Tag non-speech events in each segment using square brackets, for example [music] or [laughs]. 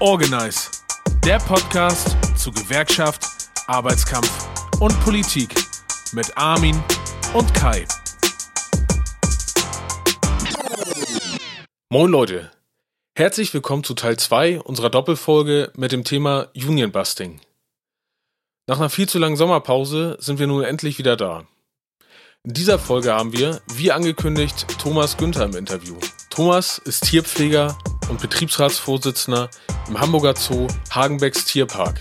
Organize, der Podcast zu Gewerkschaft, Arbeitskampf und Politik mit Armin und Kai. Moin Leute, herzlich willkommen zu Teil 2 unserer Doppelfolge mit dem Thema Union Busting. Nach einer viel zu langen Sommerpause sind wir nun endlich wieder da. In dieser Folge haben wir, wie angekündigt, Thomas Günther im Interview. Thomas ist Tierpfleger und Betriebsratsvorsitzender im Hamburger Zoo Hagenbecks Tierpark.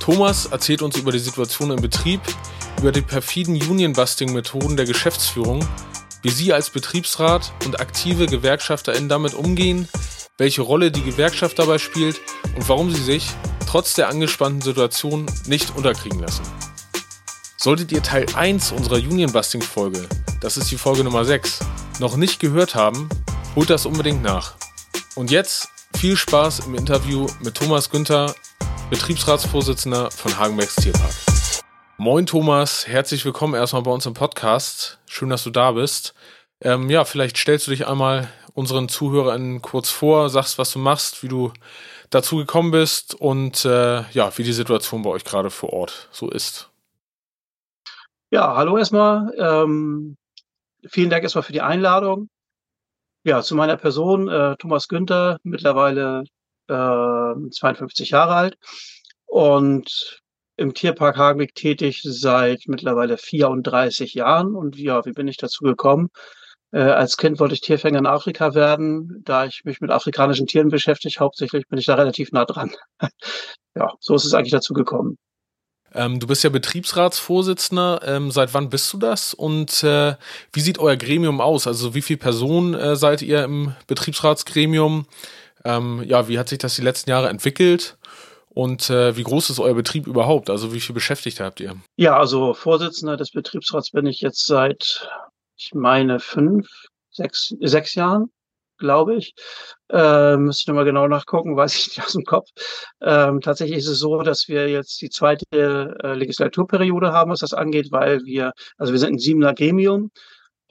Thomas erzählt uns über die Situation im Betrieb, über die perfiden Union-Busting-Methoden der Geschäftsführung, wie Sie als Betriebsrat und aktive GewerkschafterInnen damit umgehen, welche Rolle die Gewerkschaft dabei spielt und warum Sie sich, trotz der angespannten Situation, nicht unterkriegen lassen. Solltet ihr Teil 1 unserer Union-Busting-Folge, das ist die Folge Nummer 6, noch nicht gehört haben, holt das unbedingt nach. Und jetzt viel Spaß im Interview mit Thomas Günther, Betriebsratsvorsitzender von Hagenbecks Tierpark. Moin Thomas, herzlich willkommen erstmal bei uns im Podcast. Schön, dass du da bist. Ähm, ja, vielleicht stellst du dich einmal unseren ZuhörerInnen kurz vor, sagst, was du machst, wie du dazu gekommen bist und äh, ja, wie die Situation bei euch gerade vor Ort so ist. Ja, hallo erstmal. Ähm, vielen Dank erstmal für die Einladung. Ja, zu meiner Person, äh, Thomas Günther, mittlerweile äh, 52 Jahre alt und im Tierpark Hagenbeck tätig seit mittlerweile 34 Jahren. Und ja, wie bin ich dazu gekommen? Äh, als Kind wollte ich Tierfänger in Afrika werden. Da ich mich mit afrikanischen Tieren beschäftige, hauptsächlich bin ich da relativ nah dran. [laughs] ja, so ist es eigentlich dazu gekommen. Ähm, du bist ja Betriebsratsvorsitzender. Ähm, seit wann bist du das? Und äh, wie sieht euer Gremium aus? Also wie viele Personen äh, seid ihr im Betriebsratsgremium? Ähm, ja, wie hat sich das die letzten Jahre entwickelt? Und äh, wie groß ist euer Betrieb überhaupt? Also wie viele Beschäftigte habt ihr? Ja, also Vorsitzender des Betriebsrats bin ich jetzt seit, ich meine, fünf, sechs, sechs Jahren glaube ich. Äh, müsste ich nochmal genau nachgucken, weiß ich nicht aus dem Kopf. Ähm, tatsächlich ist es so, dass wir jetzt die zweite äh, Legislaturperiode haben, was das angeht, weil wir, also wir sind ein siebener Gremium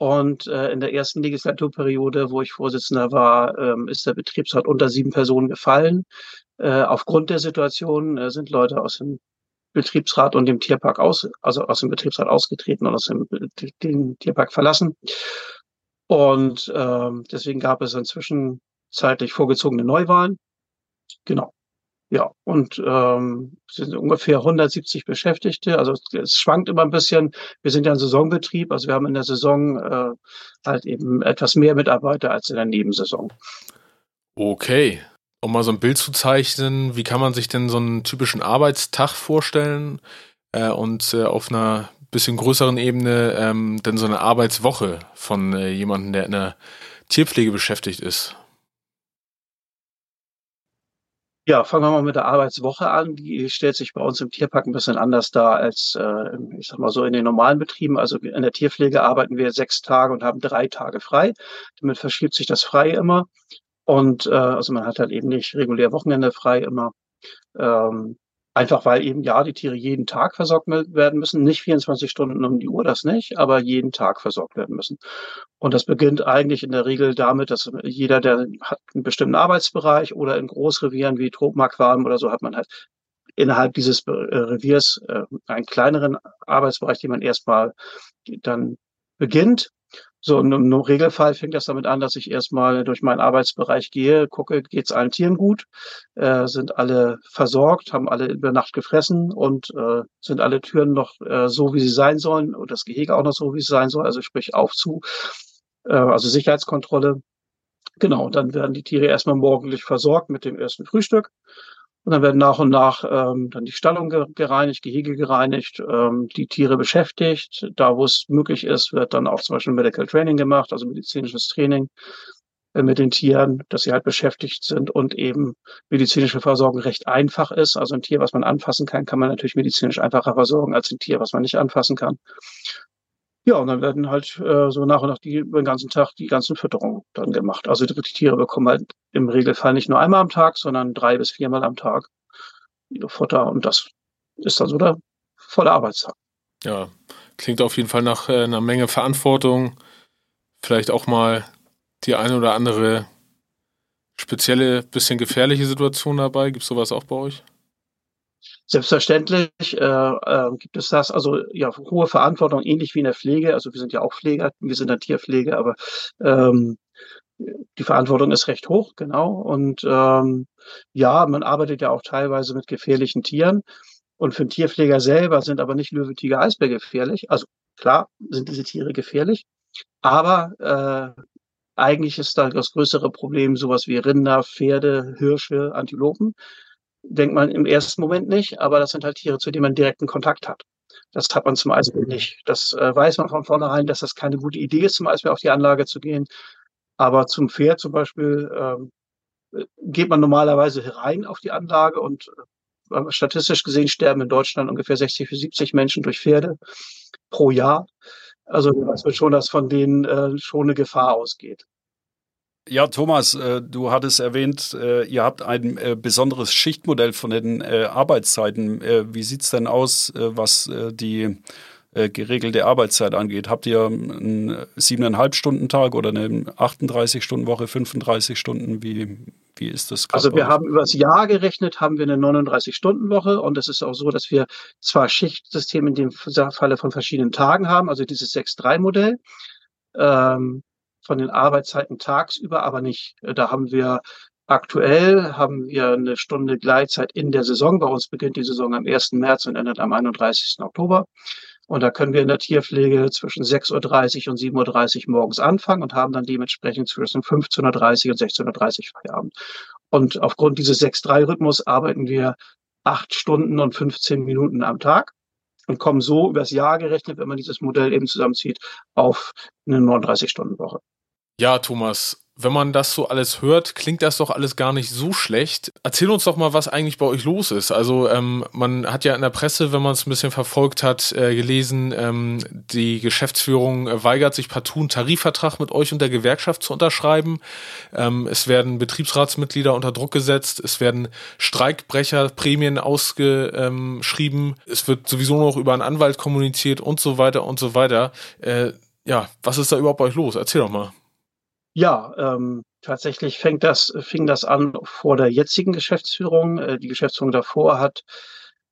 und äh, in der ersten Legislaturperiode, wo ich Vorsitzender war, ähm, ist der Betriebsrat unter sieben Personen gefallen. Äh, aufgrund der Situation äh, sind Leute aus dem Betriebsrat und dem Tierpark aus, also aus dem Betriebsrat ausgetreten und aus dem den Tierpark verlassen. Und ähm, deswegen gab es inzwischen zeitlich vorgezogene Neuwahlen. Genau. Ja, und ähm, sind ungefähr 170 Beschäftigte. Also es schwankt immer ein bisschen. Wir sind ja ein Saisonbetrieb, also wir haben in der Saison äh, halt eben etwas mehr Mitarbeiter als in der Nebensaison. Okay. Um mal so ein Bild zu zeichnen, wie kann man sich denn so einen typischen Arbeitstag vorstellen äh, und äh, auf einer bisschen größeren Ebene ähm, denn so eine Arbeitswoche von äh, jemandem, der in der Tierpflege beschäftigt ist? Ja, fangen wir mal mit der Arbeitswoche an. Die stellt sich bei uns im Tierpark ein bisschen anders dar als, äh, ich sag mal so, in den normalen Betrieben. Also in der Tierpflege arbeiten wir sechs Tage und haben drei Tage frei. Damit verschiebt sich das frei immer. Und äh, also man hat halt eben nicht regulär Wochenende frei immer. Ähm, Einfach weil eben, ja, die Tiere jeden Tag versorgt werden müssen. Nicht 24 Stunden um die Uhr, das nicht, aber jeden Tag versorgt werden müssen. Und das beginnt eigentlich in der Regel damit, dass jeder, der hat einen bestimmten Arbeitsbereich oder in Großrevieren wie Tropenaquarium oder so hat man halt innerhalb dieses äh, Reviers äh, einen kleineren Arbeitsbereich, den man erstmal dann beginnt so, im Regelfall fängt das damit an, dass ich erstmal durch meinen Arbeitsbereich gehe, gucke, geht es allen Tieren gut, äh, sind alle versorgt, haben alle über Nacht gefressen und äh, sind alle Türen noch äh, so, wie sie sein sollen und das Gehege auch noch so, wie es sein soll, also sprich auf zu, äh, also Sicherheitskontrolle. Genau, dann werden die Tiere erstmal morgendlich versorgt mit dem ersten Frühstück. Und dann werden nach und nach ähm, dann die Stallung gereinigt, Gehege gereinigt, ähm, die Tiere beschäftigt. Da, wo es möglich ist, wird dann auch zum Beispiel Medical Training gemacht, also medizinisches Training äh, mit den Tieren, dass sie halt beschäftigt sind und eben medizinische Versorgung recht einfach ist. Also ein Tier, was man anfassen kann, kann man natürlich medizinisch einfacher versorgen als ein Tier, was man nicht anfassen kann. Ja, und dann werden halt äh, so nach und nach die den ganzen Tag die ganzen Fütterungen dann gemacht. Also die Tiere bekommen halt im Regelfall nicht nur einmal am Tag, sondern drei bis viermal am Tag ihre Futter und das ist dann so der volle Arbeitstag. Ja, klingt auf jeden Fall nach äh, einer Menge Verantwortung. Vielleicht auch mal die eine oder andere spezielle, bisschen gefährliche Situationen dabei? Gibt es sowas auch bei euch? Selbstverständlich äh, äh, gibt es das, also ja, hohe Verantwortung, ähnlich wie in der Pflege. Also wir sind ja auch Pfleger, wir sind in der Tierpflege, aber ähm, die Verantwortung ist recht hoch, genau. Und ähm, ja, man arbeitet ja auch teilweise mit gefährlichen Tieren. Und für den Tierpfleger selber sind aber nicht Löwe, Tiger, Eisbär gefährlich. Also klar sind diese Tiere gefährlich, aber äh, eigentlich ist da das größere Problem sowas wie Rinder, Pferde, Hirsche, Antilopen. Denkt man im ersten Moment nicht, aber das sind halt Tiere, zu denen man direkten Kontakt hat. Das hat man zum Eisbär nicht. Das äh, weiß man von vornherein, dass das keine gute Idee ist, zum Eisbär auf die Anlage zu gehen. Aber zum Pferd zum Beispiel ähm, geht man normalerweise herein auf die Anlage und äh, statistisch gesehen sterben in Deutschland ungefähr 60 bis 70 Menschen durch Pferde pro Jahr. Also weiß man schon, dass von denen äh, schon eine Gefahr ausgeht. Ja, Thomas, äh, du hattest erwähnt, äh, ihr habt ein äh, besonderes Schichtmodell von den Arbeitszeiten. Wie sieht es denn aus, was die geregelte Arbeitszeit angeht? Habt ihr einen siebeneinhalb Stunden Tag oder eine 38 Stunden Woche, 35 Stunden? Wie, wie ist das? Also wir haben übers Jahr gerechnet, haben wir eine 39 Stunden Woche und es ist auch so, dass wir zwar Schichtsystem in dem Falle von verschiedenen Tagen haben, also dieses 6-3 Modell. Ähm, von den Arbeitszeiten tagsüber, aber nicht. Äh, da haben wir aktuell haben wir eine Stunde Gleitzeit in der Saison. Bei uns beginnt die Saison am 1. März und endet am 31. Oktober. Und da können wir in der Tierpflege zwischen 6.30 Uhr und 7.30 Uhr morgens anfangen und haben dann dementsprechend zwischen 15.30 Uhr und 16.30 Uhr Feierabend. Und aufgrund dieses 6-3-Rhythmus arbeiten wir acht Stunden und 15 Minuten am Tag und kommen so übers Jahr gerechnet, wenn man dieses Modell eben zusammenzieht, auf eine 39-Stunden-Woche. Ja, Thomas, wenn man das so alles hört, klingt das doch alles gar nicht so schlecht. Erzähl uns doch mal, was eigentlich bei euch los ist. Also ähm, man hat ja in der Presse, wenn man es ein bisschen verfolgt hat, äh, gelesen, ähm, die Geschäftsführung äh, weigert sich partout einen Tarifvertrag mit euch und der Gewerkschaft zu unterschreiben. Ähm, es werden Betriebsratsmitglieder unter Druck gesetzt. Es werden Streikbrecherprämien ausgeschrieben. es wird sowieso noch über einen Anwalt kommuniziert und so weiter und so weiter. Äh, ja, was ist da überhaupt bei euch los? Erzähl doch mal. Ja, ähm, tatsächlich fängt das, fing das an vor der jetzigen Geschäftsführung. Äh, die Geschäftsführung davor hat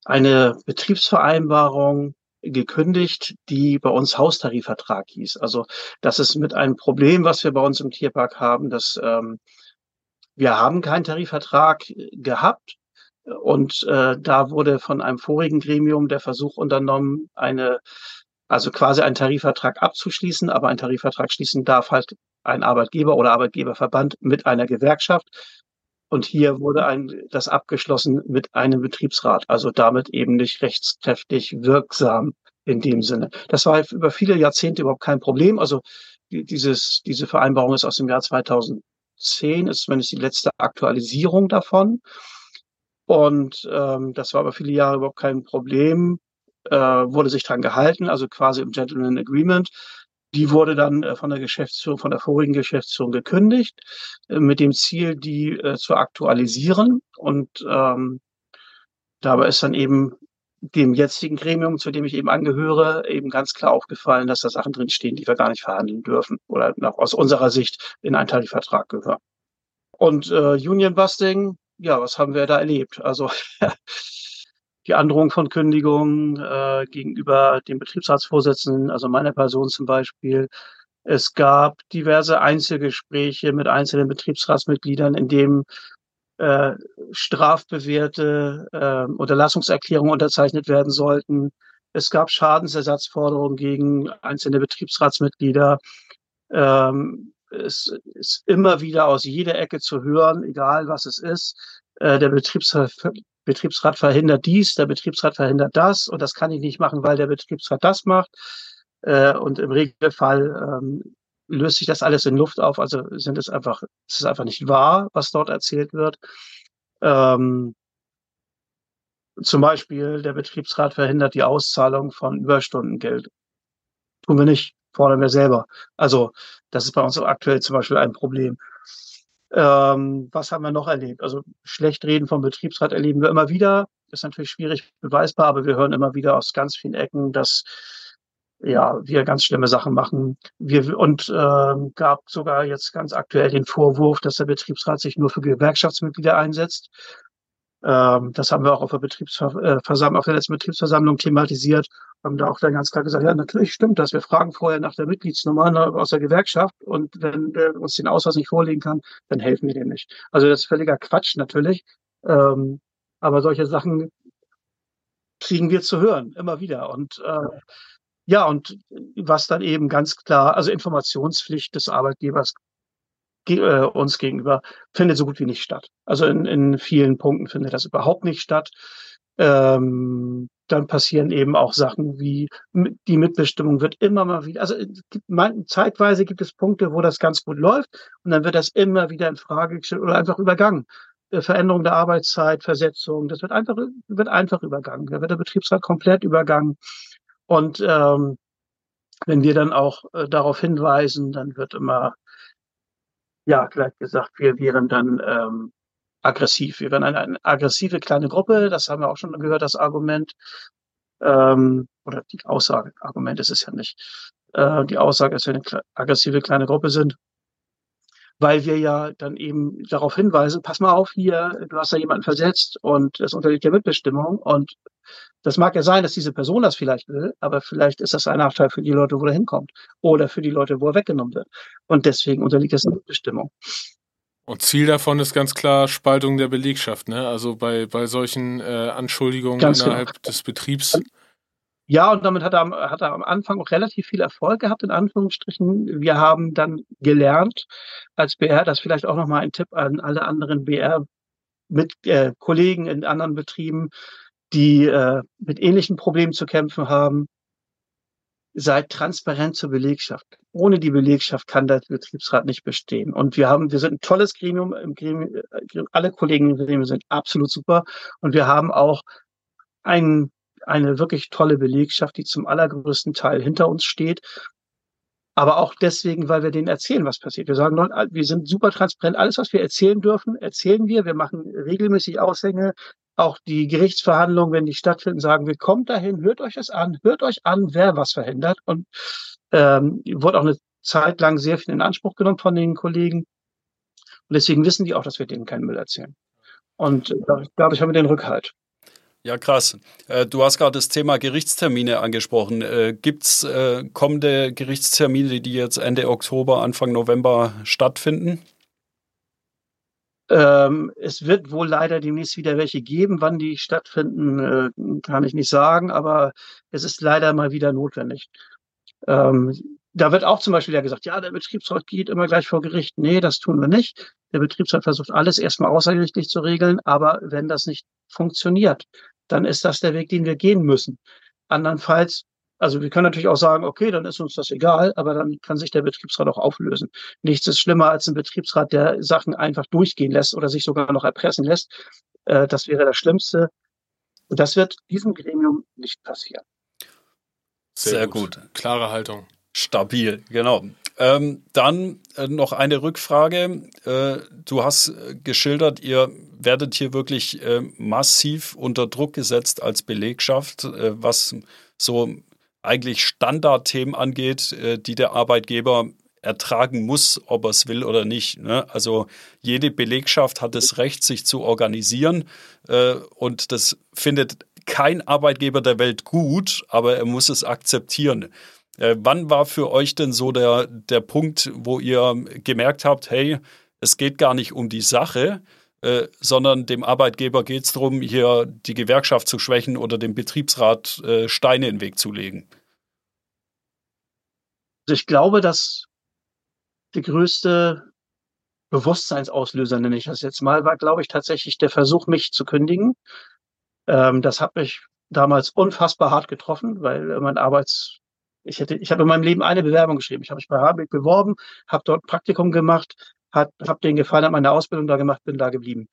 eine Betriebsvereinbarung gekündigt, die bei uns Haustarifvertrag hieß. Also das ist mit einem Problem, was wir bei uns im Tierpark haben, dass ähm, wir haben keinen Tarifvertrag gehabt und äh, da wurde von einem vorigen Gremium der Versuch unternommen, eine also quasi einen Tarifvertrag abzuschließen, aber einen Tarifvertrag schließen darf halt ein Arbeitgeber oder Arbeitgeberverband mit einer Gewerkschaft. Und hier wurde ein, das abgeschlossen mit einem Betriebsrat, also damit eben nicht rechtskräftig wirksam in dem Sinne. Das war über viele Jahrzehnte überhaupt kein Problem. Also dieses, diese Vereinbarung ist aus dem Jahr 2010, ist zumindest die letzte Aktualisierung davon. Und ähm, das war über viele Jahre überhaupt kein Problem äh, wurde sich dran gehalten, also quasi im Gentleman Agreement. Die wurde dann äh, von der Geschäftsführung, von der vorigen Geschäftsführung gekündigt, äh, mit dem Ziel, die äh, zu aktualisieren. Und ähm, dabei ist dann eben dem jetzigen Gremium, zu dem ich eben angehöre, eben ganz klar aufgefallen, dass da Sachen drinstehen, die wir gar nicht verhandeln dürfen oder nach, aus unserer Sicht in einen Tarifvertrag gehören. Und äh, Union Busting, ja, was haben wir da erlebt? Also [laughs] die Androhung von Kündigungen äh, gegenüber dem Betriebsratsvorsitzenden, also meiner Person zum Beispiel. Es gab diverse Einzelgespräche mit einzelnen Betriebsratsmitgliedern, in dem äh, strafbewährte äh, Unterlassungserklärungen unterzeichnet werden sollten. Es gab Schadensersatzforderungen gegen einzelne Betriebsratsmitglieder. Ähm, es ist immer wieder aus jeder Ecke zu hören, egal was es ist. Äh, der Betriebsrat verhindert dies, der Betriebsrat verhindert das und das kann ich nicht machen, weil der Betriebsrat das macht. Äh, und im Regelfall ähm, löst sich das alles in Luft auf. Also sind es einfach, es ist einfach nicht wahr, was dort erzählt wird. Ähm, zum Beispiel der Betriebsrat verhindert die Auszahlung von Überstundengeld. Tun wir nicht, fordern wir selber. Also das ist bei uns aktuell zum Beispiel ein Problem. Ähm, was haben wir noch erlebt? Also schlecht reden vom Betriebsrat erleben wir immer wieder. Ist natürlich schwierig beweisbar, aber wir hören immer wieder aus ganz vielen Ecken, dass ja, wir ganz schlimme Sachen machen. Wir, und äh, gab sogar jetzt ganz aktuell den Vorwurf, dass der Betriebsrat sich nur für Gewerkschaftsmitglieder einsetzt. Ähm, das haben wir auch auf der, Betriebsversammlung, äh, auf der letzten Betriebsversammlung thematisiert. Haben da auch dann ganz klar gesagt, ja, natürlich stimmt das. Wir fragen vorher nach der Mitgliedsnummer ne, aus der Gewerkschaft und wenn der uns den Ausweis nicht vorlegen kann, dann helfen wir dem nicht. Also das ist völliger Quatsch natürlich. Ähm, aber solche Sachen kriegen wir zu hören, immer wieder. Und äh, ja, und was dann eben ganz klar, also Informationspflicht des Arbeitgebers äh, uns gegenüber findet so gut wie nicht statt. Also in, in vielen Punkten findet das überhaupt nicht statt. Ähm, dann passieren eben auch Sachen wie die Mitbestimmung wird immer mal wieder, also gibt, man, zeitweise gibt es Punkte, wo das ganz gut läuft und dann wird das immer wieder in Frage gestellt oder einfach übergangen. Äh, Veränderung der Arbeitszeit, Versetzung, das wird einfach, wird einfach übergangen. Da wird der Betriebsrat komplett übergangen. Und ähm, wenn wir dann auch äh, darauf hinweisen, dann wird immer, ja, gleich gesagt, wir wären dann ähm, aggressiv. Wir wären eine, eine aggressive kleine Gruppe, das haben wir auch schon gehört, das Argument. Ähm, oder die Aussage, Argument ist es ja nicht. Äh, die Aussage ist, wir eine aggressive kleine Gruppe sind weil wir ja dann eben darauf hinweisen, pass mal auf hier, du hast da jemanden versetzt und es unterliegt der Mitbestimmung und das mag ja sein, dass diese Person das vielleicht will, aber vielleicht ist das ein Nachteil für die Leute, wo er hinkommt oder für die Leute, wo er weggenommen wird. Und deswegen unterliegt das der Mitbestimmung. Und Ziel davon ist ganz klar Spaltung der Belegschaft, ne? Also bei, bei solchen äh, Anschuldigungen ganz innerhalb genau. des Betriebs ja, und damit hat er, hat er am Anfang auch relativ viel Erfolg gehabt, in Anführungsstrichen. Wir haben dann gelernt als BR, das vielleicht auch nochmal ein Tipp an alle anderen BR mit äh, Kollegen in anderen Betrieben, die äh, mit ähnlichen Problemen zu kämpfen haben. Seid transparent zur Belegschaft. Ohne die Belegschaft kann der Betriebsrat nicht bestehen. Und wir haben, wir sind ein tolles Gremium. Im Gremium äh, alle Kollegen im Gremium sind absolut super. Und wir haben auch einen eine wirklich tolle Belegschaft, die zum allergrößten Teil hinter uns steht. Aber auch deswegen, weil wir denen erzählen, was passiert. Wir sagen, wir sind super transparent. Alles, was wir erzählen dürfen, erzählen wir. Wir machen regelmäßig Aushänge. Auch die Gerichtsverhandlungen, wenn die stattfinden, sagen wir, kommt dahin, hört euch das an, hört euch an, wer was verhindert. Und ähm, wurde auch eine Zeit lang sehr viel in Anspruch genommen von den Kollegen. Und deswegen wissen die auch, dass wir denen keinen Müll erzählen. Und äh, dadurch haben wir den Rückhalt. Ja, krass. Äh, du hast gerade das Thema Gerichtstermine angesprochen. Äh, Gibt es äh, kommende Gerichtstermine, die jetzt Ende Oktober, Anfang November stattfinden? Ähm, es wird wohl leider demnächst wieder welche geben. Wann die stattfinden, kann ich nicht sagen, aber es ist leider mal wieder notwendig. Ähm, da wird auch zum Beispiel ja gesagt, ja, der Betriebsrat geht immer gleich vor Gericht. Nee, das tun wir nicht. Der Betriebsrat versucht alles erstmal außergerichtlich zu regeln, aber wenn das nicht funktioniert, dann ist das der Weg, den wir gehen müssen. Andernfalls, also wir können natürlich auch sagen, okay, dann ist uns das egal, aber dann kann sich der Betriebsrat auch auflösen. Nichts ist schlimmer als ein Betriebsrat, der Sachen einfach durchgehen lässt oder sich sogar noch erpressen lässt. Äh, das wäre das Schlimmste. Und das wird diesem Gremium nicht passieren. Sehr, Sehr gut. gut. Klare Haltung. Stabil, genau. Ähm, dann äh, noch eine Rückfrage. Äh, du hast äh, geschildert, ihr werdet hier wirklich äh, massiv unter Druck gesetzt als Belegschaft, äh, was so eigentlich Standardthemen angeht, äh, die der Arbeitgeber ertragen muss, ob er es will oder nicht. Ne? Also jede Belegschaft hat das Recht, sich zu organisieren und das findet kein Arbeitgeber der Welt gut, aber er muss es akzeptieren. Äh, wann war für euch denn so der, der Punkt, wo ihr gemerkt habt, hey, es geht gar nicht um die Sache, äh, sondern dem Arbeitgeber geht es darum, hier die Gewerkschaft zu schwächen oder dem Betriebsrat äh, Steine in den Weg zu legen? Also ich glaube, dass der größte Bewusstseinsauslöser, nenne ich das jetzt mal, war, glaube ich, tatsächlich der Versuch, mich zu kündigen. Ähm, das hat mich damals unfassbar hart getroffen, weil mein Arbeits ich hätte, ich habe in meinem Leben eine Bewerbung geschrieben. Ich habe mich bei Habeck beworben, habe dort Praktikum gemacht, habe denen gefallen, habe meine Ausbildung da gemacht, bin da geblieben.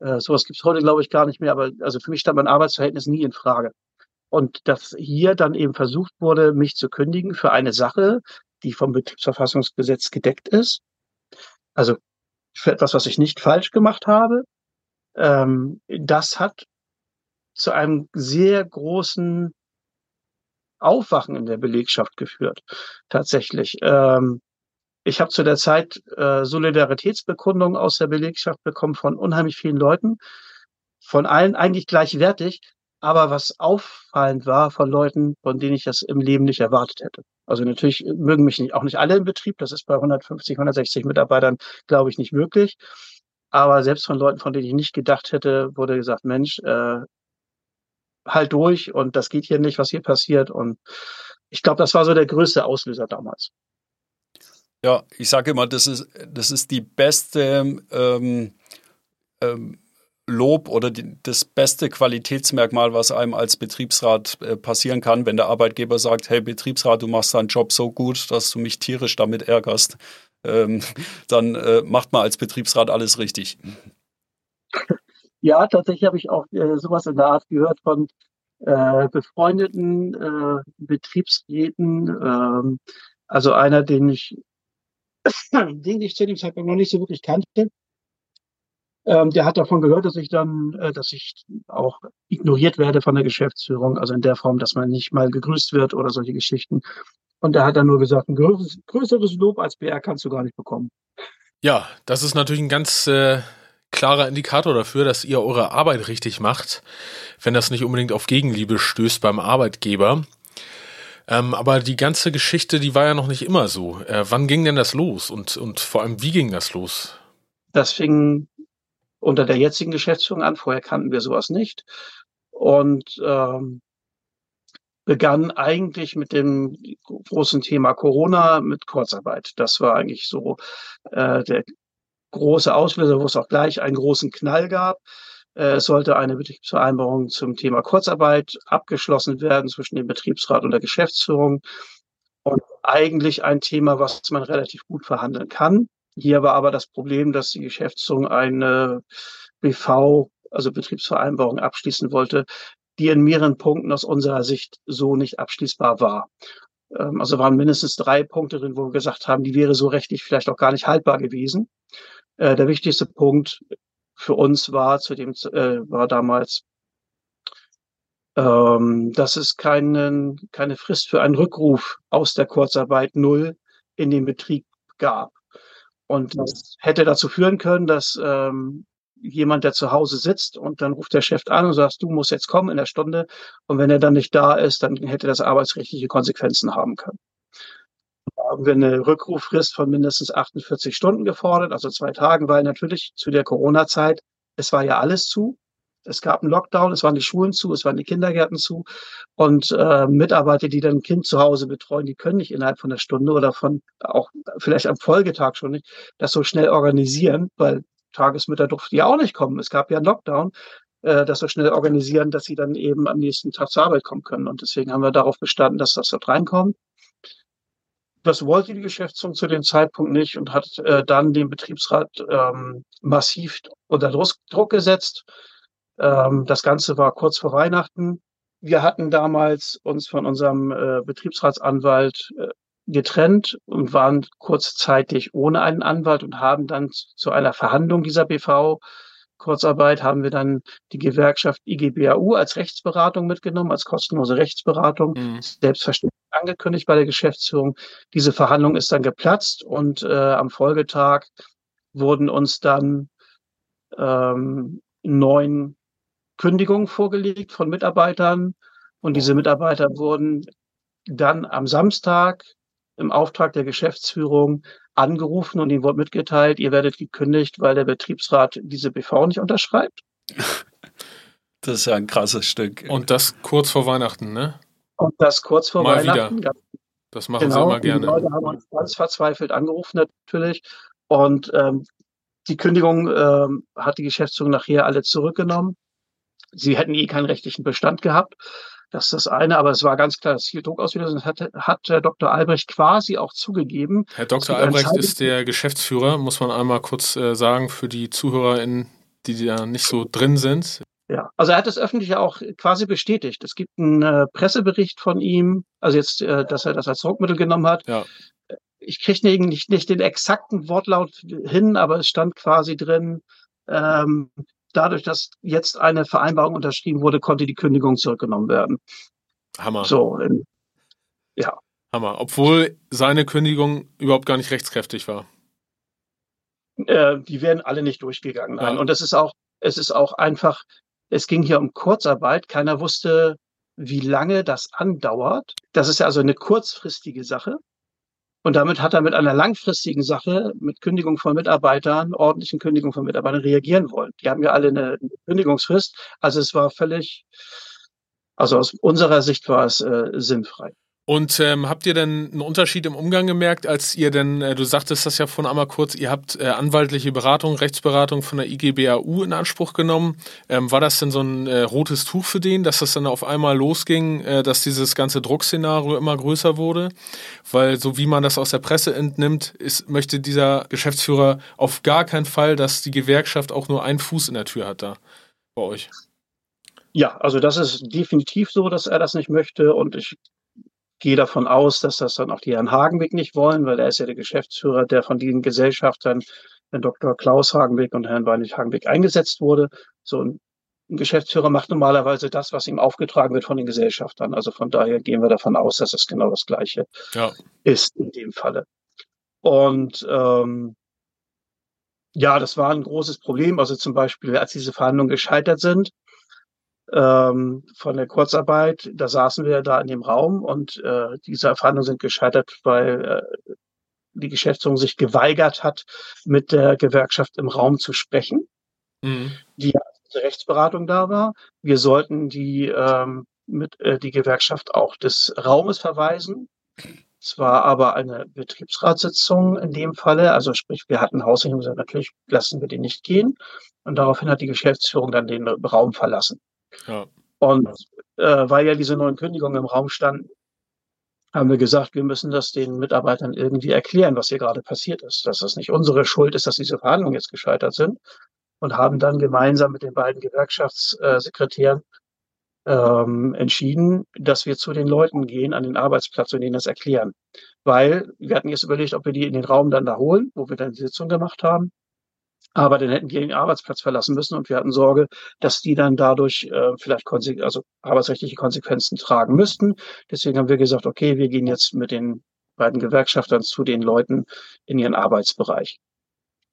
Äh, sowas gibt es heute, glaube ich, gar nicht mehr. Aber also für mich stand mein Arbeitsverhältnis nie in Frage. Und dass hier dann eben versucht wurde, mich zu kündigen für eine Sache, die vom Betriebsverfassungsgesetz gedeckt ist. Also für etwas, was ich nicht falsch gemacht habe. Ähm, das hat zu einem sehr großen Aufwachen in der Belegschaft geführt, tatsächlich. Ähm, ich habe zu der Zeit äh, Solidaritätsbekundungen aus der Belegschaft bekommen von unheimlich vielen Leuten, von allen eigentlich gleichwertig, aber was auffallend war von Leuten, von denen ich das im Leben nicht erwartet hätte. Also natürlich mögen mich nicht, auch nicht alle im Betrieb, das ist bei 150, 160 Mitarbeitern, glaube ich, nicht möglich. Aber selbst von Leuten, von denen ich nicht gedacht hätte, wurde gesagt, Mensch, äh, halt durch und das geht hier nicht, was hier passiert. Und ich glaube, das war so der größte Auslöser damals. Ja, ich sage immer, das ist, das ist die beste ähm, ähm, Lob oder die, das beste Qualitätsmerkmal, was einem als Betriebsrat äh, passieren kann, wenn der Arbeitgeber sagt, hey Betriebsrat, du machst deinen Job so gut, dass du mich tierisch damit ärgerst. Ähm, [laughs] dann äh, macht man als Betriebsrat alles richtig. Ja, tatsächlich habe ich auch äh, sowas in der Art gehört von äh, befreundeten äh, Betriebsräten. Ähm, also einer, den ich, [clears throat] den ich zu dem Zeitpunkt noch nicht so wirklich kannte. Ähm, der hat davon gehört, dass ich dann, äh, dass ich auch ignoriert werde von der Geschäftsführung, also in der Form, dass man nicht mal gegrüßt wird oder solche Geschichten. Und er hat dann nur gesagt, ein größeres, größeres Lob als BR kannst du gar nicht bekommen. Ja, das ist natürlich ein ganz äh, klarer Indikator dafür, dass ihr eure Arbeit richtig macht, wenn das nicht unbedingt auf Gegenliebe stößt beim Arbeitgeber. Ähm, aber die ganze Geschichte, die war ja noch nicht immer so. Äh, wann ging denn das los und, und vor allem, wie ging das los? Das fing unter der jetzigen Geschäftsführung an. Vorher kannten wir sowas nicht. Und ähm, begann eigentlich mit dem großen Thema Corona, mit Kurzarbeit. Das war eigentlich so äh, der große Auslöser, wo es auch gleich einen großen Knall gab. Äh, es sollte eine Betriebsvereinbarung zum Thema Kurzarbeit abgeschlossen werden zwischen dem Betriebsrat und der Geschäftsführung. Und eigentlich ein Thema, was man relativ gut verhandeln kann. Hier war aber das Problem, dass die Geschäftsführung eine BV, also Betriebsvereinbarung, abschließen wollte, die in mehreren Punkten aus unserer Sicht so nicht abschließbar war. Ähm, also waren mindestens drei Punkte drin, wo wir gesagt haben, die wäre so rechtlich vielleicht auch gar nicht haltbar gewesen. Äh, der wichtigste Punkt für uns war zu dem äh, war damals, ähm, dass es keinen, keine Frist für einen Rückruf aus der Kurzarbeit null in den Betrieb gab. Und das hätte dazu führen können, dass ähm, jemand, der zu Hause sitzt und dann ruft der Chef an und sagt, du musst jetzt kommen in der Stunde. Und wenn er dann nicht da ist, dann hätte das arbeitsrechtliche Konsequenzen haben können. Haben wir eine Rückruffrist von mindestens 48 Stunden gefordert, also zwei Tagen, weil natürlich zu der Corona-Zeit, es war ja alles zu. Es gab einen Lockdown, es waren die Schulen zu, es waren die Kindergärten zu. Und äh, Mitarbeiter, die dann ein Kind zu Hause betreuen, die können nicht innerhalb von einer Stunde oder von auch vielleicht am Folgetag schon nicht das so schnell organisieren, weil Tagesmütter durften ja auch nicht kommen. Es gab ja einen Lockdown, äh, das so schnell organisieren, dass sie dann eben am nächsten Tag zur Arbeit kommen können. Und deswegen haben wir darauf bestanden, dass das dort reinkommt. Das wollte die Geschäftsführung zu dem Zeitpunkt nicht und hat äh, dann den Betriebsrat ähm, massiv unter Druck gesetzt. Ähm, das Ganze war kurz vor Weihnachten. Wir hatten damals uns von unserem äh, Betriebsratsanwalt äh, getrennt und waren kurzzeitig ohne einen Anwalt und haben dann zu einer Verhandlung dieser BV Kurzarbeit haben wir dann die Gewerkschaft IGBAU als Rechtsberatung mitgenommen, als kostenlose Rechtsberatung, mhm. selbstverständlich angekündigt bei der Geschäftsführung. Diese Verhandlung ist dann geplatzt und äh, am Folgetag wurden uns dann ähm, neun Kündigungen vorgelegt von Mitarbeitern und diese Mitarbeiter wurden dann am Samstag im Auftrag der Geschäftsführung angerufen und ihnen wurde mitgeteilt, ihr werdet gekündigt, weil der Betriebsrat diese BV nicht unterschreibt. [laughs] Das ist ja ein krasses Stück. Und das kurz vor Weihnachten, ne? Und das kurz vor Mal Weihnachten. Wieder. Das machen genau, sie immer gerne. Die Leute haben uns ganz verzweifelt angerufen natürlich. Und ähm, die Kündigung ähm, hat die Geschäftsführung nachher alle zurückgenommen. Sie hätten eh keinen rechtlichen Bestand gehabt. Das ist das eine, aber es war ganz klar, dass hier Druck ausgelöst und hat, hat Herr Dr. Albrecht quasi auch zugegeben. Herr Dr. Albrecht ist der Geschäftsführer, muss man einmal kurz äh, sagen, für die ZuhörerInnen, die da nicht so drin sind. Ja, also er hat das öffentlich auch quasi bestätigt. Es gibt einen äh, Pressebericht von ihm, also jetzt, äh, dass er das als Druckmittel genommen hat. Ja. Ich kriege nicht, nicht den exakten Wortlaut hin, aber es stand quasi drin, ähm, dadurch, dass jetzt eine Vereinbarung unterschrieben wurde, konnte die Kündigung zurückgenommen werden. Hammer. So, in, Ja. Hammer. Obwohl seine Kündigung überhaupt gar nicht rechtskräftig war. Äh, die werden alle nicht durchgegangen. Nein. Ja. Und es ist auch, es ist auch einfach, es ging hier um Kurzarbeit. Keiner wusste, wie lange das andauert. Das ist ja also eine kurzfristige Sache. Und damit hat er mit einer langfristigen Sache, mit Kündigung von Mitarbeitern, ordentlichen Kündigung von Mitarbeitern reagieren wollen. Die haben ja alle eine Kündigungsfrist. Also es war völlig, also aus unserer Sicht war es äh, sinnfrei. Und ähm, habt ihr denn einen Unterschied im Umgang gemerkt, als ihr denn, äh, du sagtest das ja von einmal kurz, ihr habt äh, anwaltliche Beratung, Rechtsberatung von der IGBAU in Anspruch genommen. Ähm, war das denn so ein äh, rotes Tuch für den, dass das dann auf einmal losging, äh, dass dieses ganze Druckszenario immer größer wurde? Weil so wie man das aus der Presse entnimmt, ist, möchte dieser Geschäftsführer auf gar keinen Fall, dass die Gewerkschaft auch nur einen Fuß in der Tür hat da bei euch. Ja, also das ist definitiv so, dass er das nicht möchte und ich gehe davon aus, dass das dann auch die Herrn Hagenweg nicht wollen, weil er ist ja der Geschäftsführer, der von diesen Gesellschaftern, Herrn Dr. Klaus Hagenweg und Herrn Weinrich Hagenweg eingesetzt wurde. So ein Geschäftsführer macht normalerweise das, was ihm aufgetragen wird von den Gesellschaftern. Also von daher gehen wir davon aus, dass es genau das Gleiche ja. ist in dem Falle. Und ähm, ja, das war ein großes Problem. Also zum Beispiel, als diese Verhandlungen gescheitert sind, ähm, von der Kurzarbeit. Da saßen wir da in dem Raum und äh, diese Verhandlungen sind gescheitert, weil äh, die Geschäftsführung sich geweigert hat, mit der Gewerkschaft im Raum zu sprechen. Mhm. Die Rechtsberatung da war. Wir sollten die ähm, mit äh, die Gewerkschaft auch des Raumes verweisen. Es war aber eine Betriebsratssitzung in dem Falle, also sprich, wir hatten Hausrecht gesagt, natürlich lassen wir den nicht gehen. Und daraufhin hat die Geschäftsführung dann den Raum verlassen. Und äh, weil ja diese neuen Kündigungen im Raum standen, haben wir gesagt, wir müssen das den Mitarbeitern irgendwie erklären, was hier gerade passiert ist, dass das nicht unsere Schuld ist, dass diese Verhandlungen jetzt gescheitert sind und haben dann gemeinsam mit den beiden Gewerkschaftssekretären ähm, entschieden, dass wir zu den Leuten gehen an den Arbeitsplatz und ihnen das erklären. Weil wir hatten jetzt überlegt, ob wir die in den Raum dann da holen, wo wir dann die Sitzung gemacht haben, aber dann hätten die den Arbeitsplatz verlassen müssen und wir hatten Sorge, dass die dann dadurch äh, vielleicht konse also arbeitsrechtliche Konsequenzen tragen müssten. Deswegen haben wir gesagt, okay, wir gehen jetzt mit den beiden Gewerkschaftern zu den Leuten in ihren Arbeitsbereich.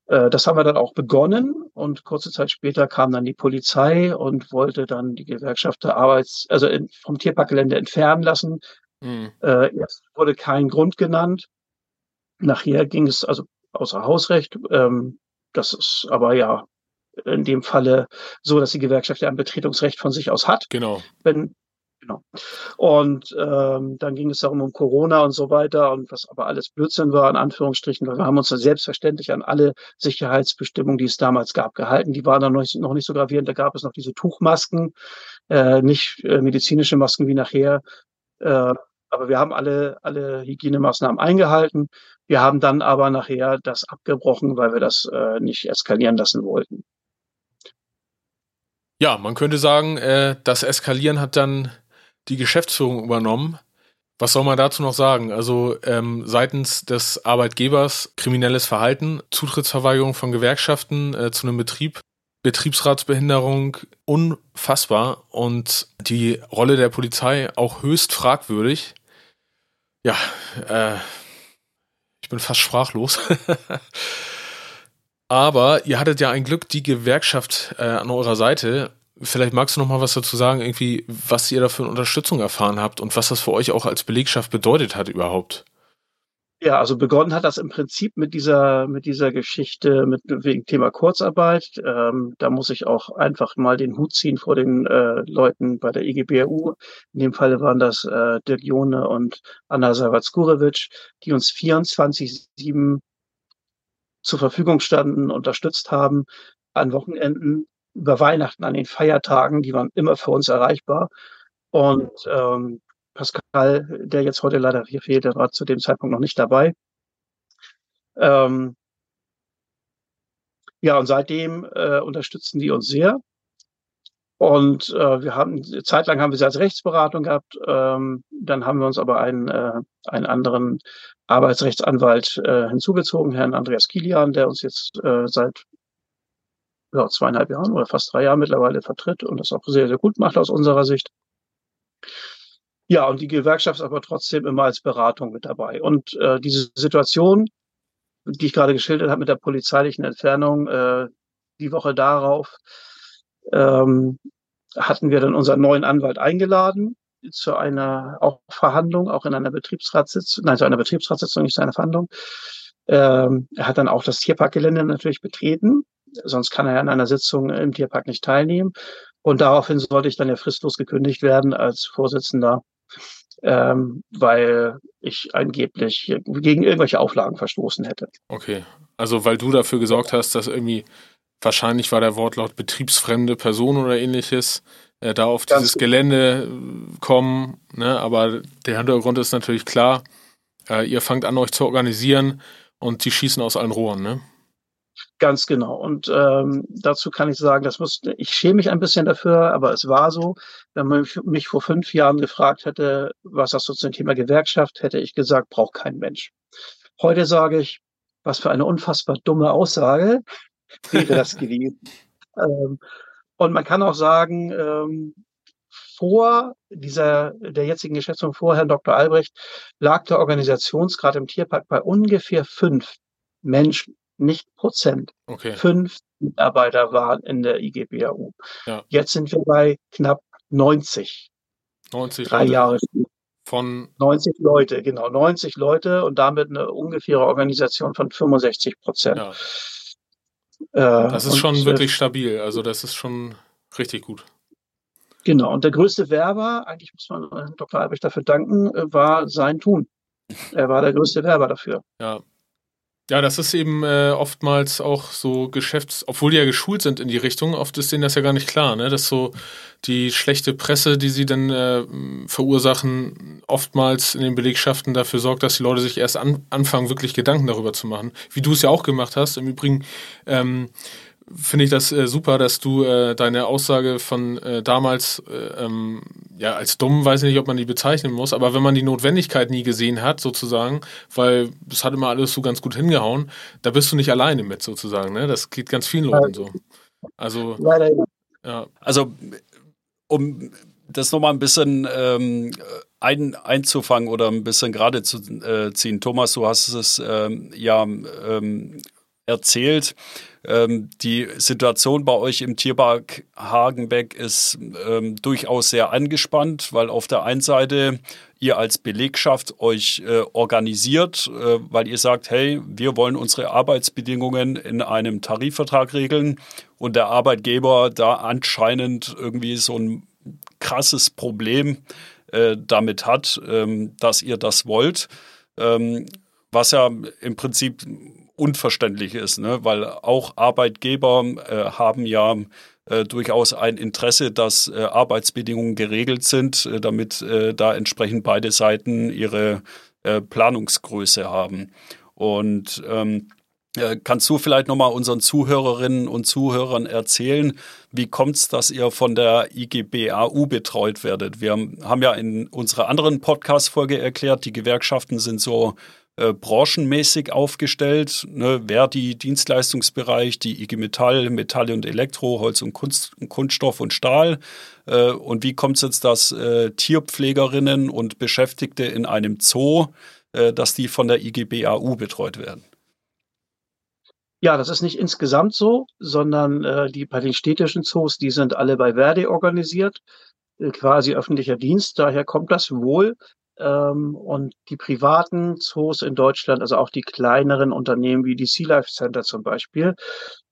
Äh, das haben wir dann auch begonnen und kurze Zeit später kam dann die Polizei und wollte dann die Gewerkschafter Arbeits, also in, vom Tierparkgelände entfernen lassen. Mhm. Äh, erst wurde kein Grund genannt. Nachher ging es also außer Hausrecht. Ähm, das ist aber ja in dem Falle so, dass die Gewerkschaft ja ein Betretungsrecht von sich aus hat. Genau. Wenn, genau. Und ähm, dann ging es darum um Corona und so weiter und was aber alles Blödsinn war, in Anführungsstrichen, wir haben uns dann selbstverständlich an alle Sicherheitsbestimmungen, die es damals gab, gehalten. Die waren dann noch nicht, noch nicht so gravierend. Da gab es noch diese Tuchmasken, äh, nicht äh, medizinische Masken wie nachher. Äh, aber wir haben alle, alle Hygienemaßnahmen eingehalten. Wir haben dann aber nachher das abgebrochen, weil wir das äh, nicht eskalieren lassen wollten. Ja, man könnte sagen, äh, das Eskalieren hat dann die Geschäftsführung übernommen. Was soll man dazu noch sagen? Also ähm, seitens des Arbeitgebers kriminelles Verhalten, Zutrittsverweigerung von Gewerkschaften äh, zu einem Betrieb, Betriebsratsbehinderung unfassbar und die Rolle der Polizei auch höchst fragwürdig. Ja, äh, ich bin fast sprachlos. [laughs] Aber ihr hattet ja ein Glück, die Gewerkschaft äh, an eurer Seite. Vielleicht magst du noch mal was dazu sagen, irgendwie, was ihr da für eine Unterstützung erfahren habt und was das für euch auch als Belegschaft bedeutet hat überhaupt. Ja, also begonnen hat das im Prinzip mit dieser, mit dieser Geschichte, mit wegen Thema Kurzarbeit. Ähm, da muss ich auch einfach mal den Hut ziehen vor den äh, Leuten bei der IGBRU. In dem Fall waren das äh, Dirk Jone und Anna Sawatzkurewitsch, die uns 24-7 zur Verfügung standen, unterstützt haben, an Wochenenden, über Weihnachten, an den Feiertagen, die waren immer für uns erreichbar. Und ähm, Pascal, der jetzt heute leider hier fehlt, der war zu dem Zeitpunkt noch nicht dabei. Ähm, ja, und seitdem äh, unterstützen die uns sehr. Und äh, wir haben, zeitlang haben wir sie als Rechtsberatung gehabt. Ähm, dann haben wir uns aber einen, äh, einen anderen Arbeitsrechtsanwalt äh, hinzugezogen, Herrn Andreas Kilian, der uns jetzt äh, seit ja, zweieinhalb Jahren oder fast drei Jahren mittlerweile vertritt und das auch sehr, sehr gut macht aus unserer Sicht. Ja, und die Gewerkschaft ist aber trotzdem immer als Beratung mit dabei. Und äh, diese Situation, die ich gerade geschildert habe mit der polizeilichen Entfernung, äh, die Woche darauf ähm, hatten wir dann unseren neuen Anwalt eingeladen zu einer auch Verhandlung, auch in einer Betriebsratssitzung, nein, zu einer Betriebsratssitzung, nicht zu einer Verhandlung. Ähm, er hat dann auch das Tierparkgelände natürlich betreten, sonst kann er ja an einer Sitzung im Tierpark nicht teilnehmen. Und daraufhin sollte ich dann ja fristlos gekündigt werden als Vorsitzender, ähm, weil ich angeblich gegen irgendwelche Auflagen verstoßen hätte. Okay, also weil du dafür gesorgt hast, dass irgendwie, wahrscheinlich war der Wortlaut betriebsfremde Person oder ähnliches, äh, da auf Ganz dieses gut. Gelände äh, kommen. Ne? Aber der Hintergrund ist natürlich klar. Äh, ihr fangt an, euch zu organisieren und die schießen aus allen Rohren, ne? Ganz genau. Und ähm, dazu kann ich sagen, das muss, ich schäme mich ein bisschen dafür, aber es war so. Wenn man mich vor fünf Jahren gefragt hätte, was das so zum Thema Gewerkschaft, hätte ich gesagt, braucht kein Mensch. Heute sage ich, was für eine unfassbar dumme Aussage [laughs] wäre das gewesen. ähm, und man kann auch sagen, ähm, vor dieser, der jetzigen Geschäftsführung, vor Herrn Dr. Albrecht, lag der Organisationsgrad im Tierpark bei ungefähr fünf Menschen, nicht Prozent. Okay. Fünf Mitarbeiter waren in der IGBAU. Ja. Jetzt sind wir bei knapp 90. 90 Drei Leute. Jahre von 90 Leute, genau, 90 Leute und damit eine ungefähre Organisation von 65 Prozent. Ja. Äh, das ist schon wirklich stabil. Also das ist schon richtig gut. Genau. Und der größte Werber, eigentlich muss man Dr. Albrecht dafür danken, äh, war sein Tun. Er war der größte Werber dafür. Ja, ja, das ist eben äh, oftmals auch so Geschäfts-, obwohl die ja geschult sind in die Richtung, oft ist denen das ja gar nicht klar, ne? Dass so die schlechte Presse, die sie dann äh, verursachen, oftmals in den Belegschaften dafür sorgt, dass die Leute sich erst an, anfangen, wirklich Gedanken darüber zu machen. Wie du es ja auch gemacht hast. Im Übrigen, ähm, finde ich das äh, super, dass du äh, deine Aussage von äh, damals, äh, ähm, ja, als dumm, weiß ich nicht, ob man die bezeichnen muss, aber wenn man die Notwendigkeit nie gesehen hat, sozusagen, weil es hat immer alles so ganz gut hingehauen, da bist du nicht alleine mit, sozusagen, ne? Das geht ganz vielen Leuten so. Also, ja. Also, um das nochmal ein bisschen ähm, ein, einzufangen oder ein bisschen gerade zu äh, ziehen. Thomas, du hast es ähm, ja ähm, erzählt. Ähm, die Situation bei euch im Tierpark Hagenbeck ist ähm, durchaus sehr angespannt, weil auf der einen Seite ihr als Belegschaft euch äh, organisiert, äh, weil ihr sagt, hey, wir wollen unsere Arbeitsbedingungen in einem Tarifvertrag regeln und der Arbeitgeber da anscheinend irgendwie so ein krasses Problem äh, damit hat, ähm, dass ihr das wollt. Ähm, was ja im Prinzip unverständlich ist, ne? weil auch Arbeitgeber äh, haben ja äh, durchaus ein Interesse, dass äh, Arbeitsbedingungen geregelt sind, äh, damit äh, da entsprechend beide Seiten ihre äh, Planungsgröße haben. Und ähm, Kannst du vielleicht nochmal unseren Zuhörerinnen und Zuhörern erzählen, wie kommt es, dass ihr von der IGBAU betreut werdet? Wir haben ja in unserer anderen Podcast-Folge erklärt, die Gewerkschaften sind so äh, branchenmäßig aufgestellt. Ne? Verdi, Dienstleistungsbereich, die IG Metall, Metalle und Elektro, Holz und Kunst, Kunststoff und Stahl. Äh, und wie kommt es jetzt, dass äh, Tierpflegerinnen und Beschäftigte in einem Zoo, äh, dass die von der IGBAU betreut werden? Ja, das ist nicht insgesamt so, sondern äh, die bei den städtischen Zoos, die sind alle bei Verdi organisiert, äh, quasi öffentlicher Dienst. Daher kommt das wohl. Ähm, und die privaten Zoos in Deutschland, also auch die kleineren Unternehmen wie die Sea Life Center zum Beispiel,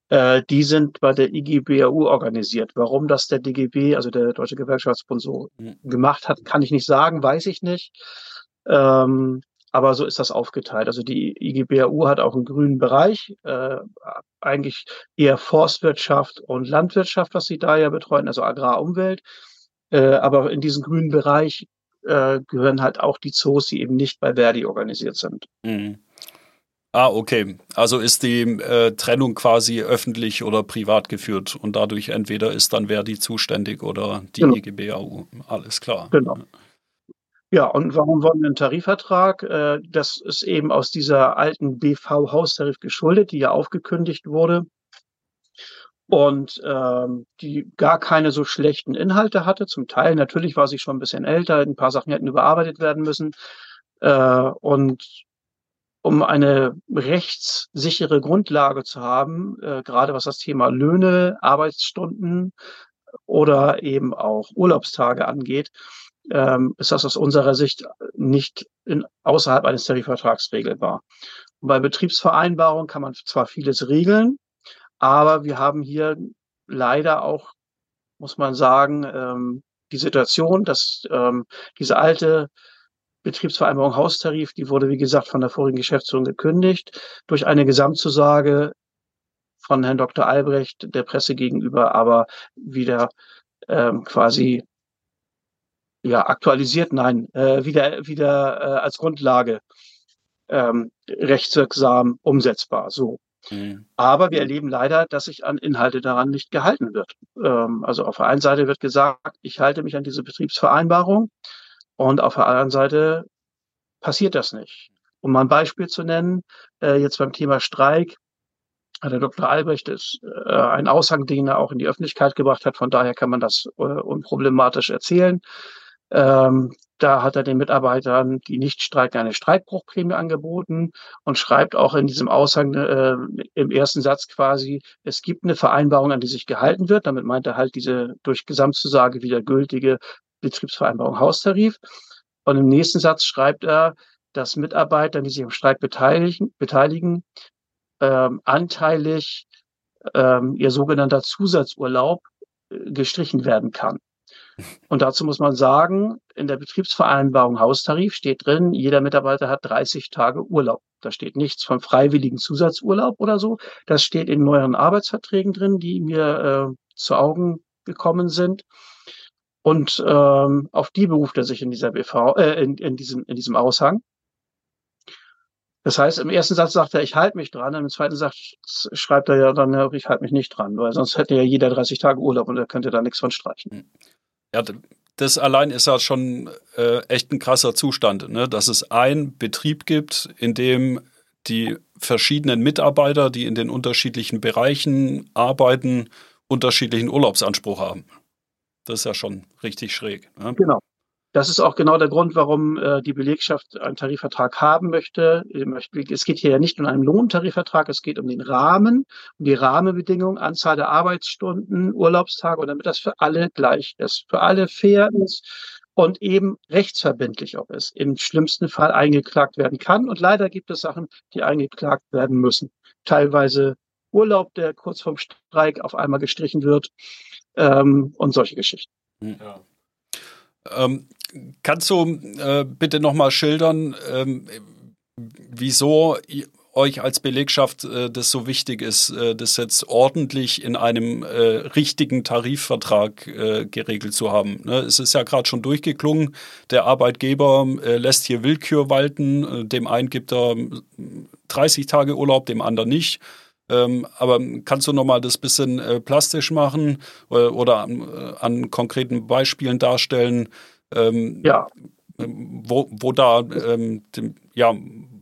äh, die sind bei der IGBAU organisiert. Warum das der DGB, also der Deutsche Gewerkschaftsbund, so mhm. gemacht hat, kann ich nicht sagen, weiß ich nicht. Ähm, aber so ist das aufgeteilt. Also die IGBAU hat auch einen grünen Bereich, äh, eigentlich eher Forstwirtschaft und Landwirtschaft, was sie da ja betreuen, also Agrarumwelt. Äh, aber in diesem grünen Bereich äh, gehören halt auch die Zoos, die eben nicht bei Verdi organisiert sind. Mhm. Ah, okay. Also ist die äh, Trennung quasi öffentlich oder privat geführt und dadurch entweder ist dann Verdi zuständig oder die genau. IGBAU. Alles klar. Genau. Ja, und warum wollen wir einen Tarifvertrag? Äh, das ist eben aus dieser alten BV-Haustarif geschuldet, die ja aufgekündigt wurde. Und ähm, die gar keine so schlechten Inhalte hatte. Zum Teil natürlich war sie schon ein bisschen älter, ein paar Sachen hätten überarbeitet werden müssen. Äh, und um eine rechtssichere Grundlage zu haben, äh, gerade was das Thema Löhne, Arbeitsstunden oder eben auch Urlaubstage angeht, ähm, ist das aus unserer Sicht nicht in, außerhalb eines Tarifvertrags regelbar. Und bei Betriebsvereinbarungen kann man zwar vieles regeln, aber wir haben hier leider auch, muss man sagen, ähm, die Situation, dass ähm, diese alte Betriebsvereinbarung Haustarif, die wurde, wie gesagt, von der vorigen Geschäftsführung gekündigt, durch eine Gesamtzusage von Herrn Dr. Albrecht der Presse gegenüber aber wieder ähm, quasi ja aktualisiert, nein, äh, wieder wieder äh, als Grundlage ähm, rechtswirksam umsetzbar. So. Mhm. Aber wir erleben leider, dass sich an Inhalte daran nicht gehalten wird. Ähm, also auf der einen Seite wird gesagt, ich halte mich an diese Betriebsvereinbarung und auf der anderen Seite passiert das nicht. Um mal ein Beispiel zu nennen, äh, jetzt beim Thema Streik, hat der Dr. Albrecht ist äh, ein Aushang, den er auch in die Öffentlichkeit gebracht hat. Von daher kann man das äh, unproblematisch erzählen. Ähm, da hat er den Mitarbeitern, die nicht streiken, eine Streikbruchprämie angeboten und schreibt auch in diesem Aushang äh, im ersten Satz quasi, es gibt eine Vereinbarung, an die sich gehalten wird. Damit meint er halt diese durch Gesamtzusage wieder gültige Betriebsvereinbarung Haustarif. Und im nächsten Satz schreibt er, dass Mitarbeiter, die sich am Streik beteiligen, beteiligen ähm, anteilig ähm, ihr sogenannter Zusatzurlaub äh, gestrichen werden kann. Und dazu muss man sagen, in der Betriebsvereinbarung Haustarif steht drin, jeder Mitarbeiter hat 30 Tage Urlaub. Da steht nichts von freiwilligen Zusatzurlaub oder so. Das steht in neueren Arbeitsverträgen drin, die mir äh, zu Augen gekommen sind. Und ähm, auf die beruft er sich in dieser BV, äh, in, in, diesem, in diesem Aushang. Das heißt, im ersten Satz sagt er, ich halte mich dran, im zweiten Satz schreibt er ja dann, ich halte mich nicht dran, weil sonst hätte ja jeder 30 Tage Urlaub und er könnte da nichts von streichen. Ja, das allein ist ja schon äh, echt ein krasser Zustand, ne? dass es einen Betrieb gibt, in dem die verschiedenen Mitarbeiter, die in den unterschiedlichen Bereichen arbeiten, unterschiedlichen Urlaubsanspruch haben. Das ist ja schon richtig schräg. Ne? Genau. Das ist auch genau der Grund, warum äh, die Belegschaft einen Tarifvertrag haben möchte. Es geht hier ja nicht um einen Lohntarifvertrag, es geht um den Rahmen, um die Rahmenbedingungen, Anzahl der Arbeitsstunden, Urlaubstage und damit das für alle gleich ist, für alle fair ist und eben rechtsverbindlich auch ist, im schlimmsten Fall eingeklagt werden kann. Und leider gibt es Sachen, die eingeklagt werden müssen. Teilweise Urlaub, der kurz vorm Streik auf einmal gestrichen wird ähm, und solche Geschichten. Ja. Ähm, kannst du äh, bitte nochmal schildern, ähm, wieso euch als Belegschaft äh, das so wichtig ist, äh, das jetzt ordentlich in einem äh, richtigen Tarifvertrag äh, geregelt zu haben. Ne? Es ist ja gerade schon durchgeklungen, der Arbeitgeber äh, lässt hier Willkür walten, äh, dem einen gibt er 30 Tage Urlaub, dem anderen nicht. Ähm, aber kannst du nochmal das bisschen äh, plastisch machen äh, oder an, äh, an, konkreten Beispielen darstellen? Ähm, ja. Wo, wo da, ähm, dem, ja,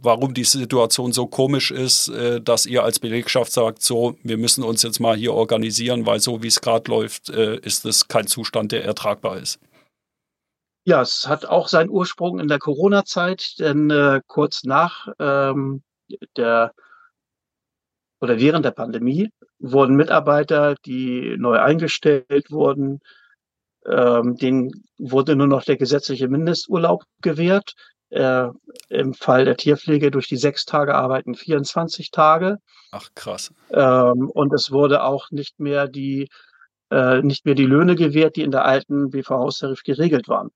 warum die Situation so komisch ist, äh, dass ihr als Belegschaft sagt, so, wir müssen uns jetzt mal hier organisieren, weil so wie es gerade läuft, äh, ist es kein Zustand, der ertragbar ist. Ja, es hat auch seinen Ursprung in der Corona-Zeit, denn äh, kurz nach ähm, der oder während der Pandemie wurden Mitarbeiter, die neu eingestellt wurden, ähm, denen wurde nur noch der gesetzliche Mindesturlaub gewährt. Äh, Im Fall der Tierpflege durch die sechs Tage arbeiten 24 Tage. Ach krass. Ähm, und es wurde auch nicht mehr die äh, nicht mehr die Löhne gewährt, die in der alten BV-Haustarif geregelt waren.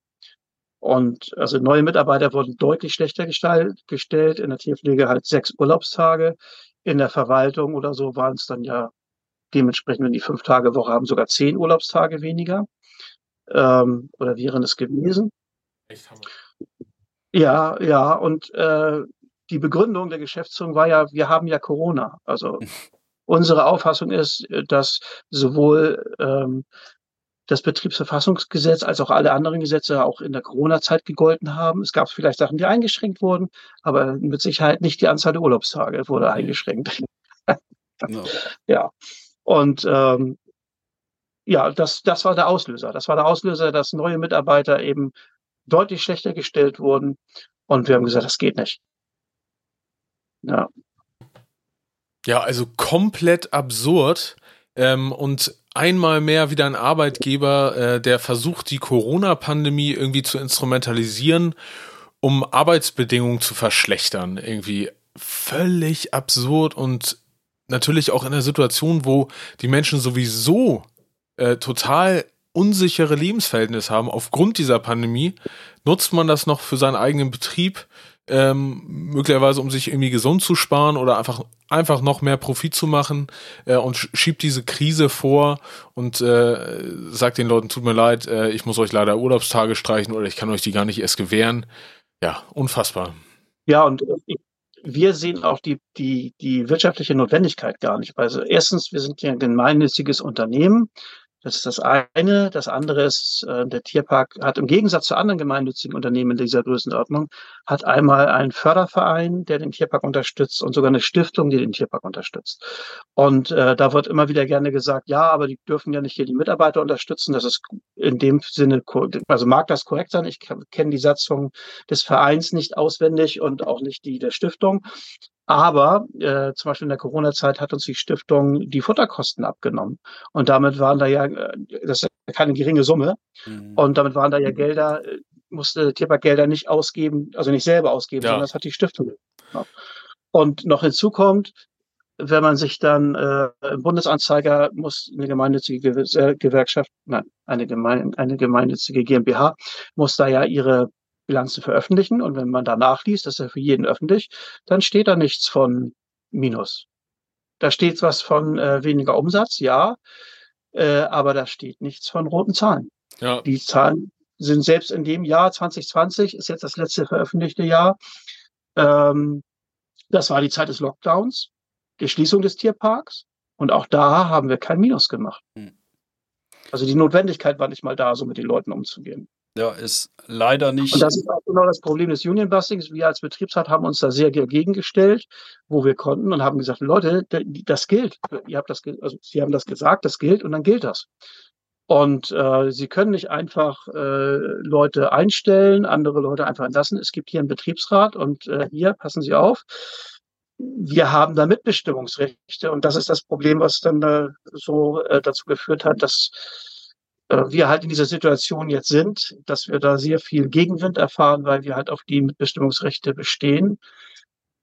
Und also neue Mitarbeiter wurden deutlich schlechter gestellt. In der Tierpflege halt sechs Urlaubstage in der Verwaltung oder so waren es dann ja dementsprechend, wenn die fünf Tage Woche haben, sogar zehn Urlaubstage weniger. Ähm, oder wären es gewesen. Echt Hammer. Ja, ja, und äh, die Begründung der Geschäftsführung war ja, wir haben ja Corona. Also [laughs] unsere Auffassung ist, dass sowohl ähm, das Betriebsverfassungsgesetz als auch alle anderen Gesetze auch in der Corona-Zeit gegolten haben. Es gab vielleicht Sachen, die eingeschränkt wurden, aber mit Sicherheit nicht die Anzahl der Urlaubstage wurde eingeschränkt. No. [laughs] Ja. Und ähm, ja, das, das war der Auslöser. Das war der Auslöser, dass neue Mitarbeiter eben deutlich schlechter gestellt wurden. Und wir haben gesagt, das geht nicht. Ja. Ja, also komplett absurd. Ähm, und einmal mehr wieder ein Arbeitgeber, äh, der versucht, die Corona-Pandemie irgendwie zu instrumentalisieren, um Arbeitsbedingungen zu verschlechtern. Irgendwie völlig absurd und natürlich auch in einer Situation, wo die Menschen sowieso äh, total unsichere Lebensverhältnisse haben aufgrund dieser Pandemie, nutzt man das noch für seinen eigenen Betrieb, ähm, möglicherweise um sich irgendwie gesund zu sparen oder einfach einfach noch mehr Profit zu machen äh, und schiebt diese Krise vor und äh, sagt den Leuten, tut mir leid, äh, ich muss euch leider Urlaubstage streichen oder ich kann euch die gar nicht erst gewähren. Ja, unfassbar. Ja, und wir sehen auch die, die, die wirtschaftliche Notwendigkeit gar nicht. Also erstens, wir sind ja ein gemeinnütziges Unternehmen. Das ist das eine. Das andere ist, äh, der Tierpark hat im Gegensatz zu anderen gemeinnützigen Unternehmen in dieser Größenordnung, hat einmal einen Förderverein, der den Tierpark unterstützt und sogar eine Stiftung, die den Tierpark unterstützt. Und äh, da wird immer wieder gerne gesagt, ja, aber die dürfen ja nicht hier die Mitarbeiter unterstützen. Das ist in dem Sinne, also mag das korrekt sein. Ich kenne die Satzung des Vereins nicht auswendig und auch nicht die der Stiftung. Aber äh, zum Beispiel in der Corona-Zeit hat uns die Stiftung die Futterkosten abgenommen. Und damit waren da ja, äh, das ist keine geringe Summe. Mhm. Und damit waren da ja Gelder, äh, musste Tierpark Gelder nicht ausgeben, also nicht selber ausgeben, ja. sondern das hat die Stiftung. Ja. Und noch hinzu kommt, wenn man sich dann äh, im Bundesanzeiger muss eine gemeinnützige Gewerkschaft, nein, eine, gemein, eine gemeinnützige GmbH muss da ja ihre Bilanzen veröffentlichen. Und wenn man da nachliest, das ist ja für jeden öffentlich, dann steht da nichts von Minus. Da steht was von äh, weniger Umsatz, ja, äh, aber da steht nichts von roten Zahlen. Ja. Die Zahlen sind selbst in dem Jahr 2020, ist jetzt das letzte veröffentlichte Jahr, ähm, das war die Zeit des Lockdowns, der Schließung des Tierparks. Und auch da haben wir kein Minus gemacht. Hm. Also die Notwendigkeit war nicht mal da, so mit den Leuten umzugehen. Ja, ist leider nicht. Und das ist auch genau das Problem des Union Bustings. Wir als Betriebsrat haben uns da sehr dagegen gestellt, wo wir konnten und haben gesagt, Leute, das gilt. Ihr habt das, also Sie haben das gesagt, das gilt und dann gilt das. Und äh, Sie können nicht einfach äh, Leute einstellen, andere Leute einfach entlassen. Es gibt hier einen Betriebsrat und äh, hier passen Sie auf. Wir haben da Mitbestimmungsrechte und das ist das Problem, was dann äh, so äh, dazu geführt hat, dass wir halt in dieser Situation jetzt sind, dass wir da sehr viel Gegenwind erfahren, weil wir halt auf die Mitbestimmungsrechte bestehen,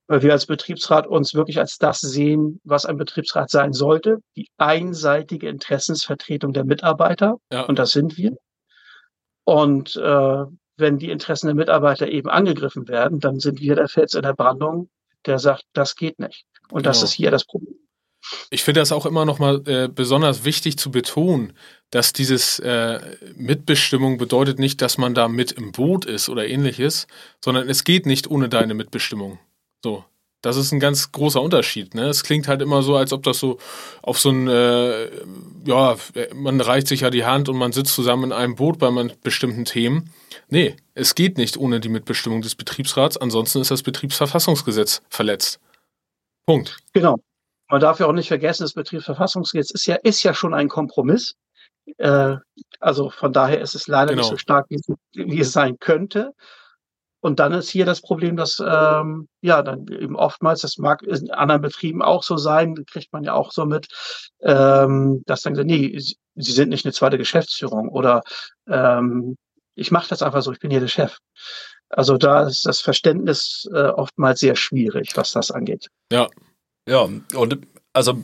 weil wir als Betriebsrat uns wirklich als das sehen, was ein Betriebsrat sein sollte, die einseitige Interessensvertretung der Mitarbeiter. Ja. Und das sind wir. Und äh, wenn die Interessen der Mitarbeiter eben angegriffen werden, dann sind wir der Fels in der Brandung, der sagt, das geht nicht. Und genau. das ist hier das Problem. Ich finde das auch immer noch mal äh, besonders wichtig zu betonen, dass dieses äh, Mitbestimmung bedeutet nicht, dass man da mit im Boot ist oder ähnliches, sondern es geht nicht ohne deine Mitbestimmung. So. Das ist ein ganz großer Unterschied. Ne? Es klingt halt immer so, als ob das so auf so ein, äh, ja, man reicht sich ja die Hand und man sitzt zusammen in einem Boot bei bestimmten Themen. Nee, es geht nicht ohne die Mitbestimmung des Betriebsrats, ansonsten ist das Betriebsverfassungsgesetz verletzt. Punkt. Genau. Man darf ja auch nicht vergessen, das Betriebsverfassungsgesetz ist ja, ist ja schon ein Kompromiss. Äh, also von daher ist es leider genau. nicht so stark, wie, wie, es sein könnte. Und dann ist hier das Problem, dass ähm, ja dann eben oftmals, das mag in anderen Betrieben auch so sein, kriegt man ja auch so mit, ähm, dass dann nee, sie, sie sind nicht eine zweite Geschäftsführung oder ähm, ich mache das einfach so, ich bin hier der Chef. Also da ist das Verständnis äh, oftmals sehr schwierig, was das angeht. Ja, ja, und also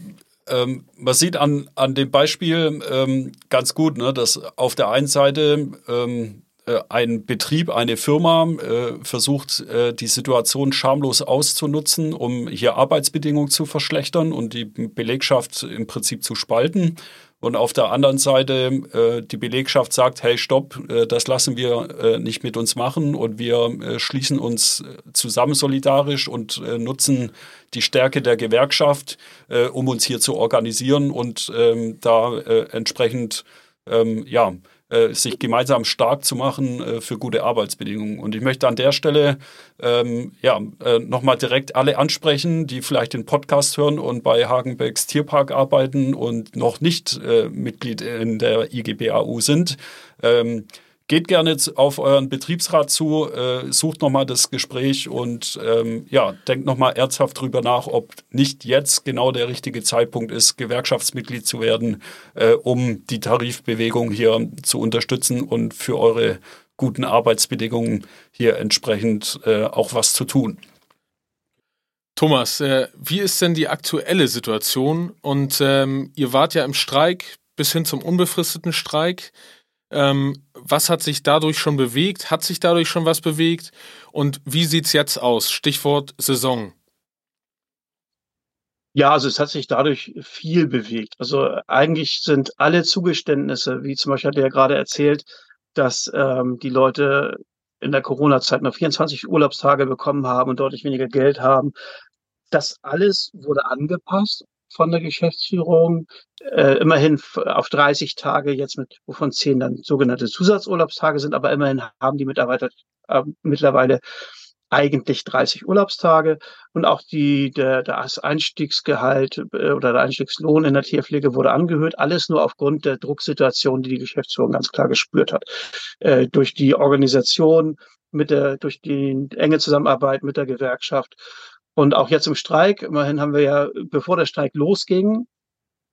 ähm, man sieht an, an dem Beispiel ähm, ganz gut, ne, dass auf der einen Seite ähm, äh, ein Betrieb, eine Firma äh, versucht, äh, die Situation schamlos auszunutzen, um hier Arbeitsbedingungen zu verschlechtern und die Belegschaft im Prinzip zu spalten. Und auf der anderen Seite äh, die Belegschaft sagt, hey, stopp, äh, das lassen wir äh, nicht mit uns machen. Und wir äh, schließen uns äh, zusammen solidarisch und äh, nutzen die Stärke der Gewerkschaft, äh, um uns hier zu organisieren und ähm, da äh, entsprechend ähm, ja, äh, sich gemeinsam stark zu machen äh, für gute Arbeitsbedingungen. Und ich möchte an der Stelle ähm, ja, äh, nochmal direkt alle ansprechen, die vielleicht den Podcast hören und bei Hagenbecks Tierpark arbeiten und noch nicht äh, Mitglied in der IGBAU sind. Ähm, geht gerne auf euren Betriebsrat zu, äh, sucht nochmal das Gespräch und ähm, ja, denkt nochmal ernsthaft drüber nach, ob nicht jetzt genau der richtige Zeitpunkt ist, Gewerkschaftsmitglied zu werden, äh, um die Tarifbewegung hier zu unterstützen und für eure guten Arbeitsbedingungen hier entsprechend äh, auch was zu tun. Thomas, äh, wie ist denn die aktuelle Situation? Und ähm, ihr wart ja im Streik bis hin zum unbefristeten Streik. Ähm, was hat sich dadurch schon bewegt? Hat sich dadurch schon was bewegt? Und wie sieht es jetzt aus? Stichwort Saison. Ja, also es hat sich dadurch viel bewegt. Also eigentlich sind alle Zugeständnisse, wie zum Beispiel hat er ja gerade erzählt, dass ähm, die Leute in der Corona-Zeit noch 24 Urlaubstage bekommen haben und deutlich weniger Geld haben. Das alles wurde angepasst von der Geschäftsführung, äh, immerhin auf 30 Tage, jetzt mit, wovon 10 dann sogenannte Zusatzurlaubstage sind, aber immerhin haben die Mitarbeiter äh, mittlerweile eigentlich 30 Urlaubstage und auch die, der, das Einstiegsgehalt äh, oder der Einstiegslohn in der Tierpflege wurde angehört. Alles nur aufgrund der Drucksituation, die die Geschäftsführung ganz klar gespürt hat. Äh, durch die Organisation, mit der, durch die enge Zusammenarbeit mit der Gewerkschaft und auch jetzt im Streik, immerhin haben wir ja, bevor der Streik losging,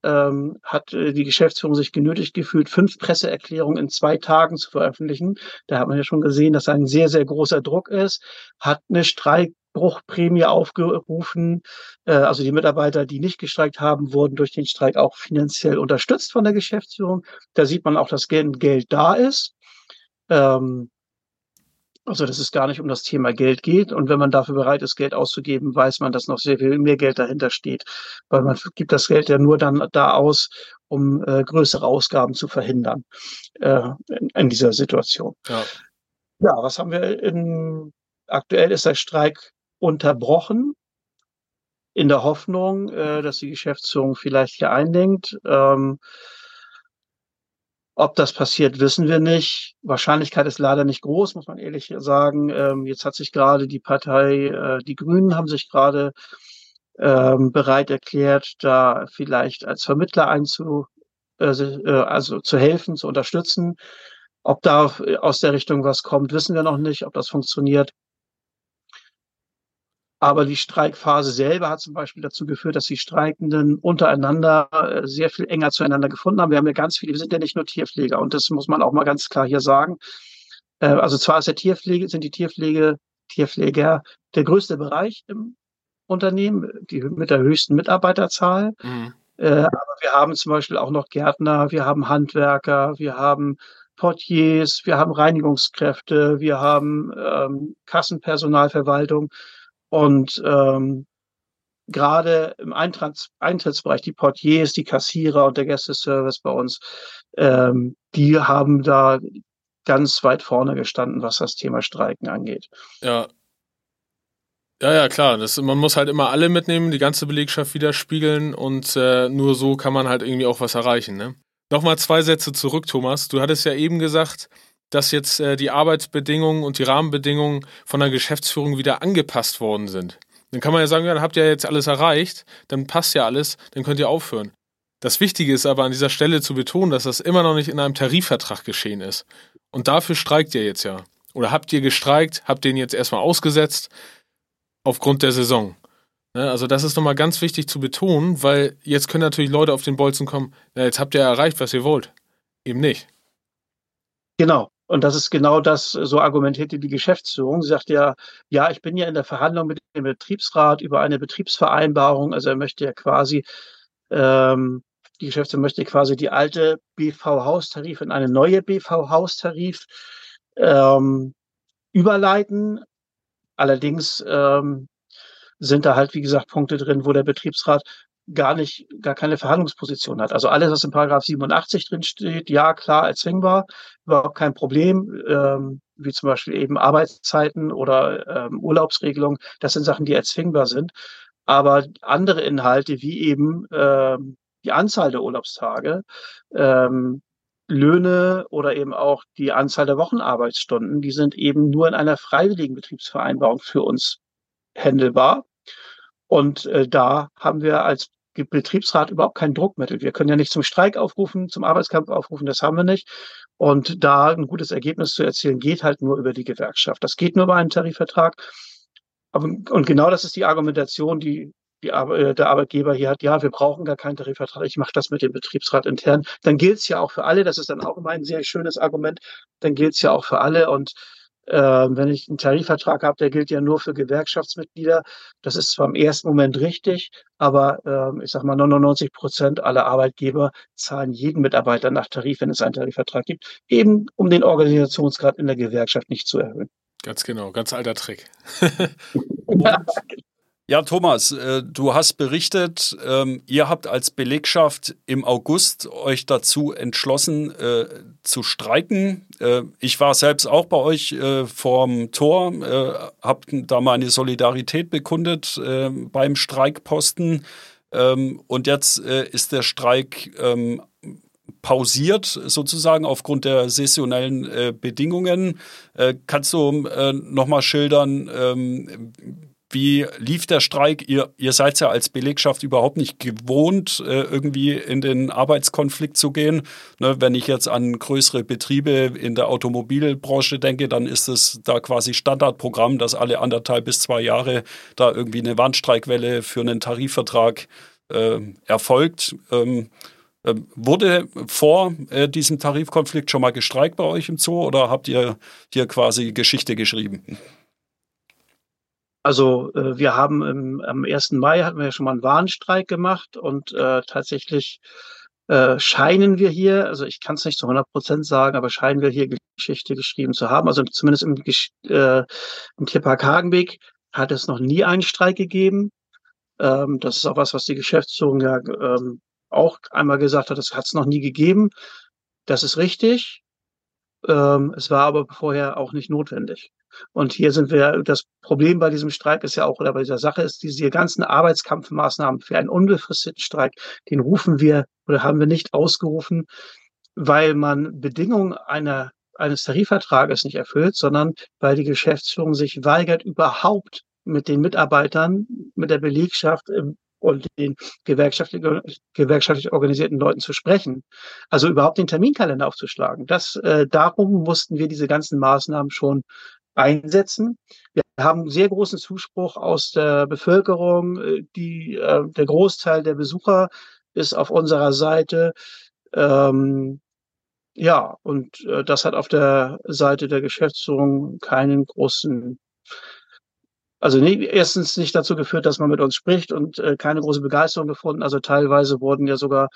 ähm, hat äh, die Geschäftsführung sich genötigt gefühlt, fünf Presseerklärungen in zwei Tagen zu veröffentlichen. Da hat man ja schon gesehen, dass ein sehr, sehr großer Druck ist, hat eine Streikbruchprämie aufgerufen. Äh, also die Mitarbeiter, die nicht gestreikt haben, wurden durch den Streik auch finanziell unterstützt von der Geschäftsführung. Da sieht man auch, dass Geld da ist. Ähm, also, dass es gar nicht um das Thema Geld geht. Und wenn man dafür bereit ist, Geld auszugeben, weiß man, dass noch sehr viel mehr Geld dahinter steht. Weil man gibt das Geld ja nur dann da aus, um äh, größere Ausgaben zu verhindern äh, in, in, dieser Situation. Ja. ja, was haben wir in, aktuell ist der Streik unterbrochen in der Hoffnung, äh, dass die Geschäftsführung vielleicht hier einlenkt. Ähm, ob das passiert, wissen wir nicht. Wahrscheinlichkeit ist leider nicht groß, muss man ehrlich sagen. Ähm, jetzt hat sich gerade die Partei, äh, die Grünen haben sich gerade ähm, bereit erklärt, da vielleicht als Vermittler einzu, äh, äh, also zu helfen, zu unterstützen. Ob da aus der Richtung was kommt, wissen wir noch nicht, ob das funktioniert. Aber die Streikphase selber hat zum Beispiel dazu geführt, dass die Streikenden untereinander äh, sehr viel enger zueinander gefunden haben. Wir haben ja ganz viele, wir sind ja nicht nur Tierpfleger und das muss man auch mal ganz klar hier sagen. Äh, also zwar ist der Tierpflege, sind die Tierpflege, Tierpfleger der größte Bereich im Unternehmen, die mit der höchsten Mitarbeiterzahl. Mhm. Äh, aber wir haben zum Beispiel auch noch Gärtner, wir haben Handwerker, wir haben Portiers, wir haben Reinigungskräfte, wir haben ähm, Kassenpersonalverwaltung. Und ähm, gerade im Eintritts Eintrittsbereich, die Portiers, die Kassierer und der Gästeservice bei uns, ähm, die haben da ganz weit vorne gestanden, was das Thema Streiken angeht. Ja. Ja, ja, klar. Das, man muss halt immer alle mitnehmen, die ganze Belegschaft widerspiegeln und äh, nur so kann man halt irgendwie auch was erreichen. Ne? Nochmal zwei Sätze zurück, Thomas. Du hattest ja eben gesagt, dass jetzt äh, die Arbeitsbedingungen und die Rahmenbedingungen von der Geschäftsführung wieder angepasst worden sind. Dann kann man ja sagen, ja, dann habt ihr ja jetzt alles erreicht, dann passt ja alles, dann könnt ihr aufhören. Das Wichtige ist aber an dieser Stelle zu betonen, dass das immer noch nicht in einem Tarifvertrag geschehen ist. Und dafür streikt ihr jetzt ja. Oder habt ihr gestreikt, habt den jetzt erstmal ausgesetzt, aufgrund der Saison. Ne, also das ist nochmal ganz wichtig zu betonen, weil jetzt können natürlich Leute auf den Bolzen kommen, na, jetzt habt ihr erreicht, was ihr wollt. Eben nicht. Genau. Und das ist genau das, so argumentierte die Geschäftsführung. Sie sagt ja, ja, ich bin ja in der Verhandlung mit dem Betriebsrat über eine Betriebsvereinbarung. Also er möchte ja quasi, ähm, die Geschäftsführung möchte quasi die alte BV-Haustarif in eine neue BV-Haustarif ähm, überleiten. Allerdings ähm, sind da halt, wie gesagt, Punkte drin, wo der Betriebsrat gar nicht, gar keine Verhandlungsposition hat. Also alles, was in Paragraph 87 drin steht, ja, klar, erzwingbar, überhaupt kein Problem, ähm, wie zum Beispiel eben Arbeitszeiten oder ähm, Urlaubsregelungen, das sind Sachen, die erzwingbar sind. Aber andere Inhalte, wie eben ähm, die Anzahl der Urlaubstage, ähm, Löhne oder eben auch die Anzahl der Wochenarbeitsstunden, die sind eben nur in einer freiwilligen Betriebsvereinbarung für uns händelbar. Und äh, da haben wir als Betriebsrat überhaupt kein Druckmittel. Wir können ja nicht zum Streik aufrufen, zum Arbeitskampf aufrufen, das haben wir nicht. Und da ein gutes Ergebnis zu erzielen, geht halt nur über die Gewerkschaft. Das geht nur über einen Tarifvertrag. Und genau das ist die Argumentation, die, die äh, der Arbeitgeber hier hat. Ja, wir brauchen gar keinen Tarifvertrag. Ich mache das mit dem Betriebsrat intern. Dann gilt es ja auch für alle. Das ist dann auch immer ein sehr schönes Argument. Dann gilt es ja auch für alle. Und wenn ich einen Tarifvertrag habe, der gilt ja nur für Gewerkschaftsmitglieder. Das ist zwar im ersten Moment richtig, aber äh, ich sage mal 99 Prozent aller Arbeitgeber zahlen jeden Mitarbeiter nach Tarif, wenn es einen Tarifvertrag gibt, eben um den Organisationsgrad in der Gewerkschaft nicht zu erhöhen. Ganz genau, ganz alter Trick. [laughs] [laughs] Ja, Thomas, äh, du hast berichtet, ähm, ihr habt als Belegschaft im August euch dazu entschlossen äh, zu streiken. Äh, ich war selbst auch bei euch vorm Tor, habe da meine Solidarität bekundet beim Streikposten. Ähm, und jetzt ist der Streik ähm, pausiert, sozusagen aufgrund der saisonellen Bedingungen. kannst du nochmal schildern, wie lief der Streik? Ihr, ihr seid ja als Belegschaft überhaupt nicht gewohnt, äh, irgendwie in den Arbeitskonflikt zu gehen. Ne, wenn ich jetzt an größere Betriebe in der Automobilbranche denke, dann ist es da quasi Standardprogramm, dass alle anderthalb bis zwei Jahre da irgendwie eine Warnstreikwelle für einen Tarifvertrag äh, erfolgt. Ähm, äh, wurde vor äh, diesem Tarifkonflikt schon mal gestreikt bei euch im Zoo oder habt ihr hier quasi Geschichte geschrieben? Also äh, wir haben im, am 1. Mai hatten wir ja schon mal einen Warnstreik gemacht und äh, tatsächlich äh, scheinen wir hier, also ich kann es nicht zu 100 Prozent sagen, aber scheinen wir hier Geschichte geschrieben zu haben. Also zumindest im, äh, im Tierpark Hagenbeek hat es noch nie einen Streik gegeben. Ähm, das ist auch was, was die Geschäftsführung ja ähm, auch einmal gesagt hat, das hat es noch nie gegeben. Das ist richtig. Ähm, es war aber vorher auch nicht notwendig. Und hier sind wir, das Problem bei diesem Streik ist ja auch, oder bei dieser Sache ist, diese ganzen Arbeitskampfmaßnahmen für einen unbefristeten Streik, den rufen wir oder haben wir nicht ausgerufen, weil man Bedingungen einer, eines Tarifvertrages nicht erfüllt, sondern weil die Geschäftsführung sich weigert, überhaupt mit den Mitarbeitern, mit der Belegschaft und den gewerkschaftlich, gewerkschaftlich organisierten Leuten zu sprechen. Also überhaupt den Terminkalender aufzuschlagen. Das, äh, darum mussten wir diese ganzen Maßnahmen schon einsetzen. Wir haben sehr großen Zuspruch aus der Bevölkerung. Äh, die, äh, der Großteil der Besucher ist auf unserer Seite. Ähm, ja, und äh, das hat auf der Seite der Geschäftsführung keinen großen also nee, erstens nicht dazu geführt, dass man mit uns spricht und äh, keine große Begeisterung gefunden. Also teilweise wurden ja sogar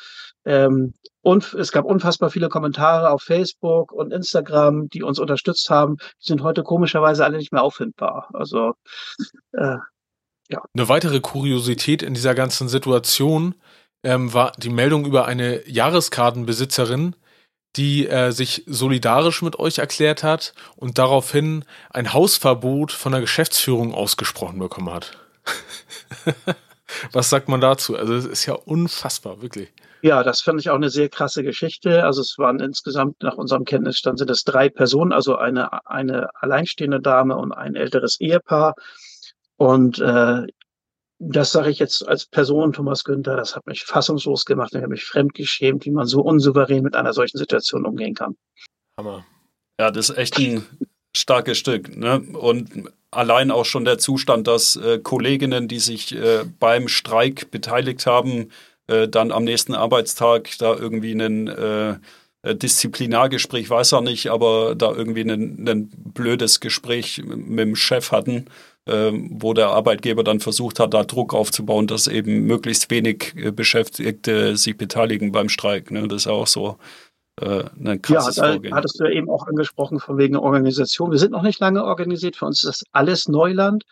ähm, und es gab unfassbar viele Kommentare auf Facebook und Instagram, die uns unterstützt haben. Die sind heute komischerweise alle nicht mehr auffindbar. Also äh, ja. Eine weitere Kuriosität in dieser ganzen Situation ähm, war die Meldung über eine Jahreskartenbesitzerin, die äh, sich solidarisch mit euch erklärt hat und daraufhin ein Hausverbot von der Geschäftsführung ausgesprochen bekommen hat. [laughs] Was sagt man dazu? Also es ist ja unfassbar, wirklich. Ja, das fand ich auch eine sehr krasse Geschichte. Also es waren insgesamt nach unserem Kenntnisstand sind es drei Personen, also eine, eine alleinstehende Dame und ein älteres Ehepaar. Und äh, das sage ich jetzt als Person, Thomas Günther, das hat mich fassungslos gemacht. Ich habe mich fremdgeschämt, wie man so unsouverän mit einer solchen Situation umgehen kann. Hammer. Ja, das ist echt ein starkes Stück. Ne? Und allein auch schon der Zustand, dass äh, Kolleginnen, die sich äh, beim Streik beteiligt haben, äh, dann am nächsten Arbeitstag da irgendwie einen äh, äh, Disziplinargespräch, weiß er nicht, aber da irgendwie ein blödes Gespräch mit dem Chef hatten wo der Arbeitgeber dann versucht hat, da Druck aufzubauen, dass eben möglichst wenig äh, Beschäftigte sich beteiligen beim Streik. Ne? Das ist auch so äh, ein krasses ja, Vorgehen. hattest du ja eben auch angesprochen von wegen Organisation. Wir sind noch nicht lange organisiert. Für uns ist das alles Neuland.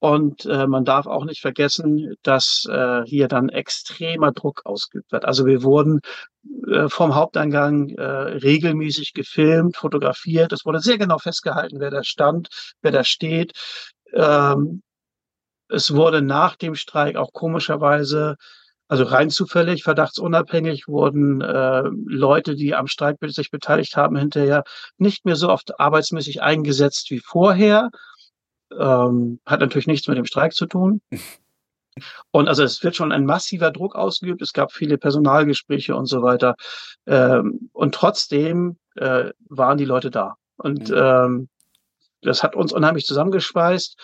Und äh, man darf auch nicht vergessen, dass äh, hier dann extremer Druck ausgeübt wird. Also wir wurden äh, vom Haupteingang äh, regelmäßig gefilmt, fotografiert. Es wurde sehr genau festgehalten, wer da stand, wer da steht. Ähm, es wurde nach dem Streik auch komischerweise Also rein zufällig, verdachtsunabhängig wurden äh, Leute, die am Streik sich beteiligt haben, hinterher nicht mehr so oft arbeitsmäßig eingesetzt wie vorher. Ähm, hat natürlich nichts mit dem Streik zu tun. [laughs] Und also es wird schon ein massiver Druck ausgeübt. Es gab viele Personalgespräche und so weiter. Ähm, und trotzdem äh, waren die Leute da. Und mhm. ähm, das hat uns unheimlich zusammengeschweißt.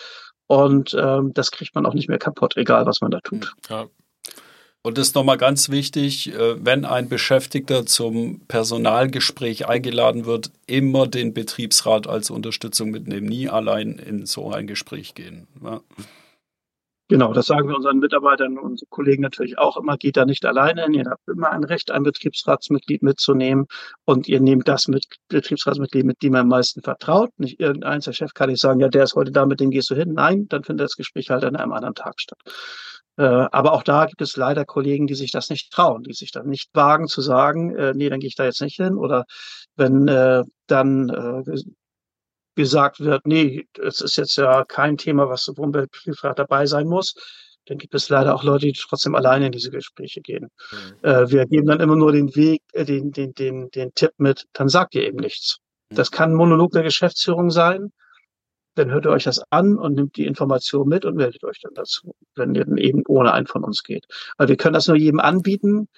Und ähm, das kriegt man auch nicht mehr kaputt, egal was man da tut. Ja. Und das ist nochmal ganz wichtig, äh, wenn ein Beschäftigter zum Personalgespräch eingeladen wird, immer den Betriebsrat als Unterstützung mitnehmen, nie allein in so ein Gespräch gehen. Ja. Genau, das sagen wir unseren Mitarbeitern und Kollegen natürlich auch immer. Geht da nicht alleine hin. Ihr habt immer ein Recht, ein Betriebsratsmitglied mitzunehmen. Und ihr nehmt das mit Betriebsratsmitglied, mit dem ihr am meisten vertraut. Nicht irgendeins. Der Chef kann nicht sagen, ja, der ist heute da, mit dem gehst du hin. Nein, dann findet das Gespräch halt an einem anderen Tag statt. Äh, aber auch da gibt es leider Kollegen, die sich das nicht trauen, die sich dann nicht wagen zu sagen, äh, nee, dann gehe ich da jetzt nicht hin. Oder wenn äh, dann äh, gesagt wird, nee, es ist jetzt ja kein Thema, was ein Betriebsrat dabei sein muss, dann gibt es leider auch Leute, die trotzdem alleine in diese Gespräche gehen. Mhm. Äh, wir geben dann immer nur den Weg, äh, den, den, den, den Tipp mit, dann sagt ihr eben nichts. Mhm. Das kann ein Monolog der Geschäftsführung sein. Dann hört ihr euch das an und nimmt die Information mit und meldet euch dann dazu, wenn ihr dann eben ohne einen von uns geht. Weil wir können das nur jedem anbieten.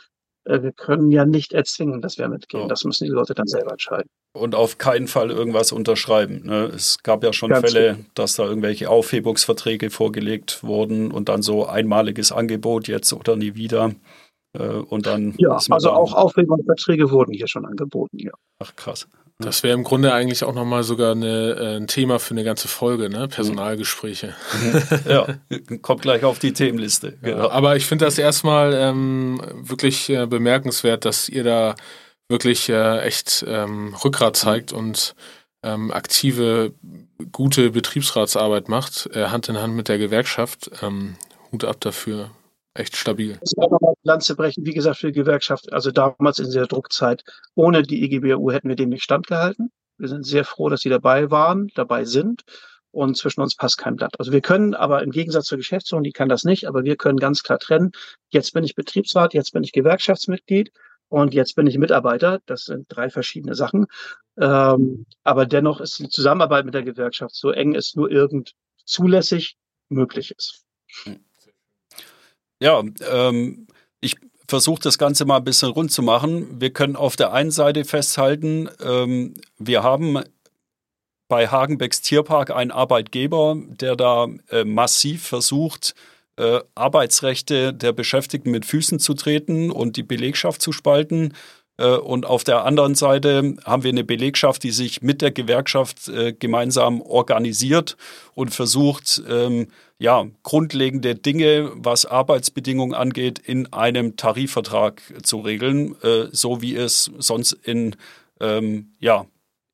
Äh, wir können ja nicht erzwingen, dass wir mitgehen. Oh. Das müssen die Leute dann selber entscheiden. Und auf keinen Fall irgendwas unterschreiben. Ne? Es gab ja schon Ganz Fälle, gut. dass da irgendwelche Aufhebungsverträge vorgelegt wurden und dann so einmaliges Angebot jetzt oder nie wieder. Äh, und dann. Ja, also auch Aufhebungsverträge wurden hier schon angeboten, ja. Ach krass. Das wäre im Grunde eigentlich auch nochmal sogar eine, äh, ein Thema für eine ganze Folge, ne? Personalgespräche. ja, kommt gleich auf die Themenliste. Genau. Ja, aber ich finde das erstmal ähm, wirklich äh, bemerkenswert, dass ihr da wirklich äh, echt ähm, Rückgrat zeigt und ähm, aktive, gute Betriebsratsarbeit macht, äh, Hand in Hand mit der Gewerkschaft. Ähm, Hut ab dafür echt stabil. Ich Lanze brechen, wie gesagt, für die Gewerkschaft, also damals in der Druckzeit, ohne die EGBU hätten wir dem nicht standgehalten. Wir sind sehr froh, dass sie dabei waren, dabei sind und zwischen uns passt kein Blatt. Also wir können aber im Gegensatz zur Geschäftsführung, die kann das nicht, aber wir können ganz klar trennen, jetzt bin ich Betriebsrat, jetzt bin ich Gewerkschaftsmitglied und jetzt bin ich Mitarbeiter. Das sind drei verschiedene Sachen. Ähm, aber dennoch ist die Zusammenarbeit mit der Gewerkschaft so eng es nur irgend zulässig möglich ist. Hm. Ja, ähm, ich versuche das Ganze mal ein bisschen rund zu machen. Wir können auf der einen Seite festhalten, ähm, wir haben bei Hagenbecks Tierpark einen Arbeitgeber, der da äh, massiv versucht, äh, Arbeitsrechte der Beschäftigten mit Füßen zu treten und die Belegschaft zu spalten. Äh, und auf der anderen Seite haben wir eine Belegschaft, die sich mit der Gewerkschaft äh, gemeinsam organisiert und versucht, ähm, ja, grundlegende Dinge, was Arbeitsbedingungen angeht, in einem Tarifvertrag zu regeln, äh, so wie es sonst in, ähm, ja,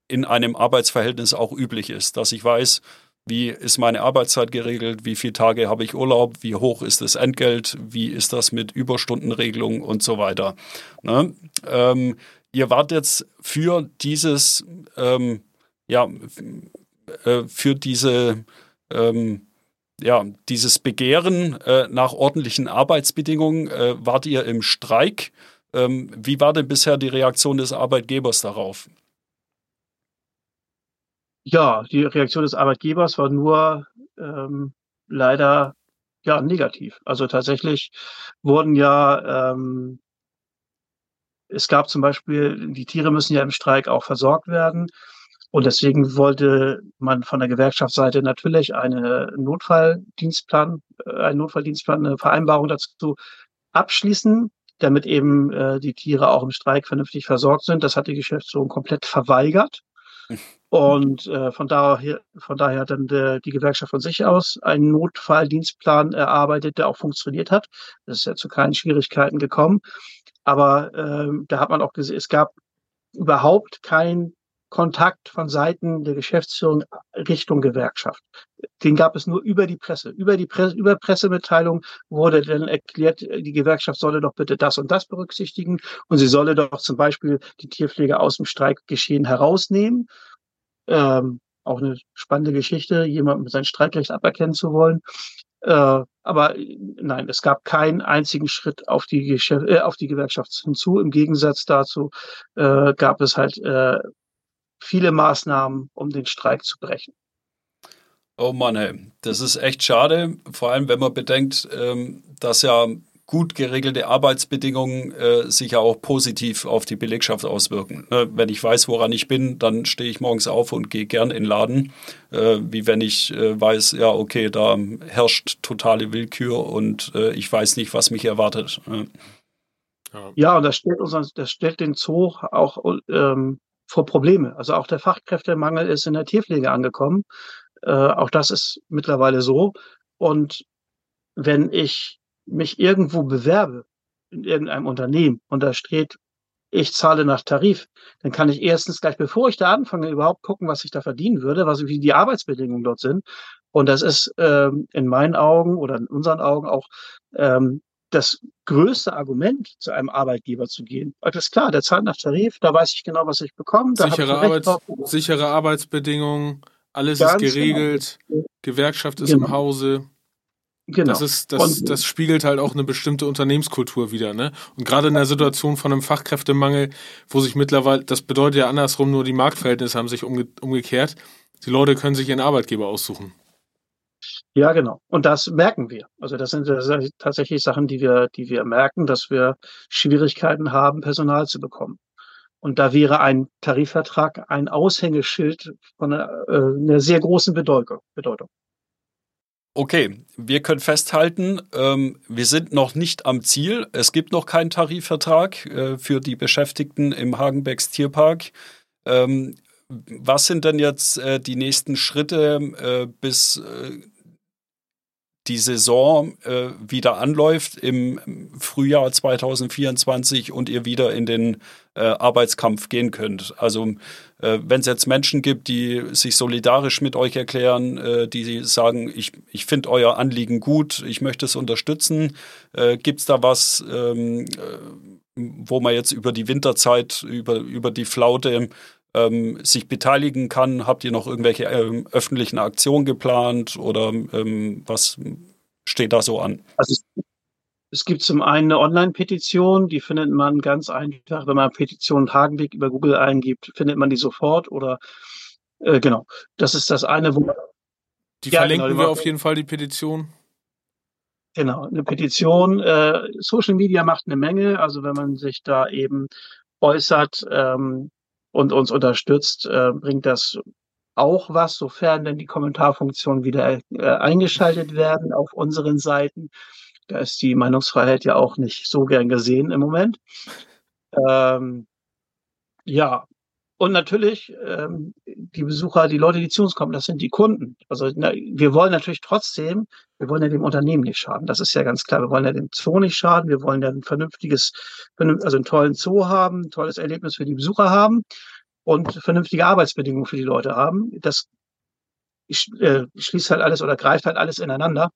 in einem Arbeitsverhältnis auch üblich ist, dass ich weiß, wie ist meine Arbeitszeit geregelt? Wie viele Tage habe ich Urlaub? Wie hoch ist das Entgelt? Wie ist das mit Überstundenregelung und so weiter? Ne? Ähm, ihr wart jetzt für dieses, ähm, ja, äh, für diese, ähm, ja, dieses Begehren äh, nach ordentlichen Arbeitsbedingungen, äh, wart ihr im Streik? Ähm, wie war denn bisher die Reaktion des Arbeitgebers darauf? Ja, die Reaktion des Arbeitgebers war nur ähm, leider ja negativ. Also tatsächlich wurden ja ähm, es gab zum Beispiel, die Tiere müssen ja im Streik auch versorgt werden. Und deswegen wollte man von der Gewerkschaftsseite natürlich eine Notfalldienstplan, äh, einen Notfalldienstplan, eine Vereinbarung dazu abschließen, damit eben äh, die Tiere auch im Streik vernünftig versorgt sind. Das hat die Geschäftsführung komplett verweigert. Und äh, von, daher, von daher hat dann der, die Gewerkschaft von sich aus einen Notfalldienstplan erarbeitet, der auch funktioniert hat. Das ist ja zu keinen Schwierigkeiten gekommen. Aber äh, da hat man auch gesehen, es gab überhaupt keinen Kontakt von Seiten der Geschäftsführung Richtung Gewerkschaft. Den gab es nur über die Presse. Über die Presse, über Pressemitteilung wurde dann erklärt, die Gewerkschaft solle doch bitte das und das berücksichtigen und sie solle doch zum Beispiel die Tierpflege aus dem Streikgeschehen herausnehmen. Ähm, auch eine spannende Geschichte, jemandem sein Streikrecht aberkennen zu wollen. Äh, aber nein, es gab keinen einzigen Schritt auf die, Geschäft, äh, auf die Gewerkschaft hinzu. Im Gegensatz dazu äh, gab es halt äh, viele Maßnahmen, um den Streik zu brechen. Oh Mann, ey. das ist echt schade, vor allem wenn man bedenkt, ähm, dass ja gut geregelte Arbeitsbedingungen äh, sich ja auch positiv auf die Belegschaft auswirken. Ne? Wenn ich weiß, woran ich bin, dann stehe ich morgens auf und gehe gern in den Laden, äh, wie wenn ich äh, weiß, ja, okay, da herrscht totale Willkür und ich weiß nicht, was mich erwartet. Ne? Ja, und das stellt, uns, das stellt den Zoo auch ähm, vor Probleme. Also auch der Fachkräftemangel ist in der Tierpflege angekommen. Äh, auch das ist mittlerweile so. Und wenn ich mich irgendwo bewerbe, in irgendeinem Unternehmen, und da steht, ich zahle nach Tarif, dann kann ich erstens gleich, bevor ich da anfange, überhaupt gucken, was ich da verdienen würde, was, wie die Arbeitsbedingungen dort sind. Und das ist ähm, in meinen Augen oder in unseren Augen auch ähm, das größte Argument, zu einem Arbeitgeber zu gehen. Das ist klar, der zahlt nach Tarif, da weiß ich genau, was ich bekomme. Sichere, Arbeits sichere Arbeitsbedingungen, alles Ganz ist genau. geregelt, genau. Gewerkschaft ist genau. im Hause. Genau. Das, ist, das, das spiegelt halt auch eine bestimmte Unternehmenskultur wieder, ne? Und gerade in der Situation von einem Fachkräftemangel, wo sich mittlerweile, das bedeutet ja andersrum, nur die Marktverhältnisse haben sich umge umgekehrt. Die Leute können sich ihren Arbeitgeber aussuchen. Ja, genau. Und das merken wir. Also das sind tatsächlich Sachen, die wir, die wir merken, dass wir Schwierigkeiten haben, Personal zu bekommen. Und da wäre ein Tarifvertrag ein Aushängeschild von einer, äh, einer sehr großen Bedeutung. Okay, wir können festhalten, ähm, wir sind noch nicht am Ziel. Es gibt noch keinen Tarifvertrag äh, für die Beschäftigten im Hagenbecks Tierpark. Ähm, was sind denn jetzt äh, die nächsten Schritte, äh, bis äh, die Saison äh, wieder anläuft im Frühjahr 2024 und ihr wieder in den äh, Arbeitskampf gehen könnt. Also äh, wenn es jetzt Menschen gibt, die sich solidarisch mit euch erklären, äh, die sagen, ich, ich finde euer Anliegen gut, ich möchte es unterstützen, äh, gibt es da was, ähm, äh, wo man jetzt über die Winterzeit, über, über die Flaute ähm, sich beteiligen kann? Habt ihr noch irgendwelche ähm, öffentlichen Aktionen geplant oder ähm, was steht da so an? Also es, es gibt zum einen eine Online-Petition, die findet man ganz einfach, wenn man Petition Hagenweg über Google eingibt, findet man die sofort oder äh, genau. Das ist das eine, wo man, Die ja, verlinken genau, wir auf jeden Fall, die Petition. Genau, eine Petition. Äh, Social Media macht eine Menge. Also wenn man sich da eben äußert, ähm, und uns unterstützt, äh, bringt das auch was, sofern denn die Kommentarfunktionen wieder äh, eingeschaltet werden auf unseren Seiten. Da ist die Meinungsfreiheit ja auch nicht so gern gesehen im Moment. Ähm, ja, und natürlich ähm, die Besucher, die Leute, die zu uns kommen, das sind die Kunden. Also na, wir wollen natürlich trotzdem, wir wollen ja dem Unternehmen nicht schaden. Das ist ja ganz klar. Wir wollen ja dem Zoo nicht schaden. Wir wollen ja ein vernünftiges, also einen tollen Zoo haben, ein tolles Erlebnis für die Besucher haben und vernünftige Arbeitsbedingungen für die Leute haben. Das äh, schließt halt alles oder greift halt alles ineinander.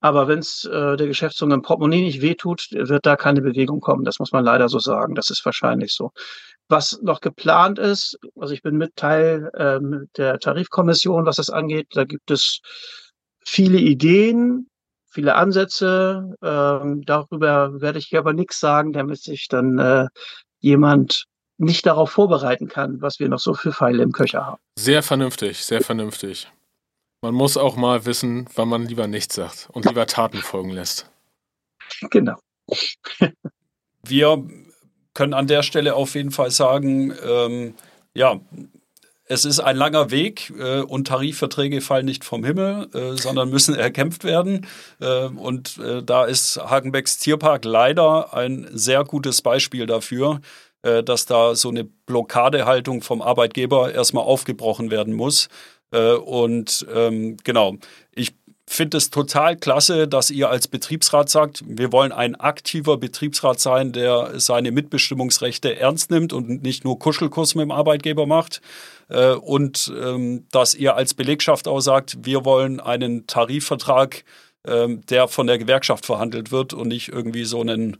Aber wenn es äh, der Geschäftsführung im Portemonnaie nicht wehtut, wird da keine Bewegung kommen. Das muss man leider so sagen. Das ist wahrscheinlich so. Was noch geplant ist, also ich bin mit Teil ähm, der Tarifkommission, was das angeht. Da gibt es viele Ideen, viele Ansätze. Ähm, darüber werde ich aber nichts sagen, damit sich dann äh, jemand nicht darauf vorbereiten kann, was wir noch so für Pfeile im Köcher haben. Sehr vernünftig, sehr vernünftig. Man muss auch mal wissen, wann man lieber nichts sagt und lieber Taten folgen lässt. Genau. wir können an der Stelle auf jeden Fall sagen, ähm, ja, es ist ein langer Weg äh, und Tarifverträge fallen nicht vom Himmel, äh, sondern müssen [laughs] erkämpft werden. Äh, und äh, da ist Hagenbecks Tierpark leider ein sehr gutes Beispiel dafür, äh, dass da so eine Blockadehaltung vom Arbeitgeber erstmal aufgebrochen werden muss. Äh, und ähm, genau, ich finde es total klasse, dass ihr als Betriebsrat sagt, wir wollen ein aktiver Betriebsrat sein, der seine Mitbestimmungsrechte ernst nimmt und nicht nur Kuschelkurs mit dem Arbeitgeber macht. Äh, und ähm, dass ihr als Belegschaft auch sagt, wir wollen einen Tarifvertrag ähm, der von der Gewerkschaft verhandelt wird und nicht irgendwie so einen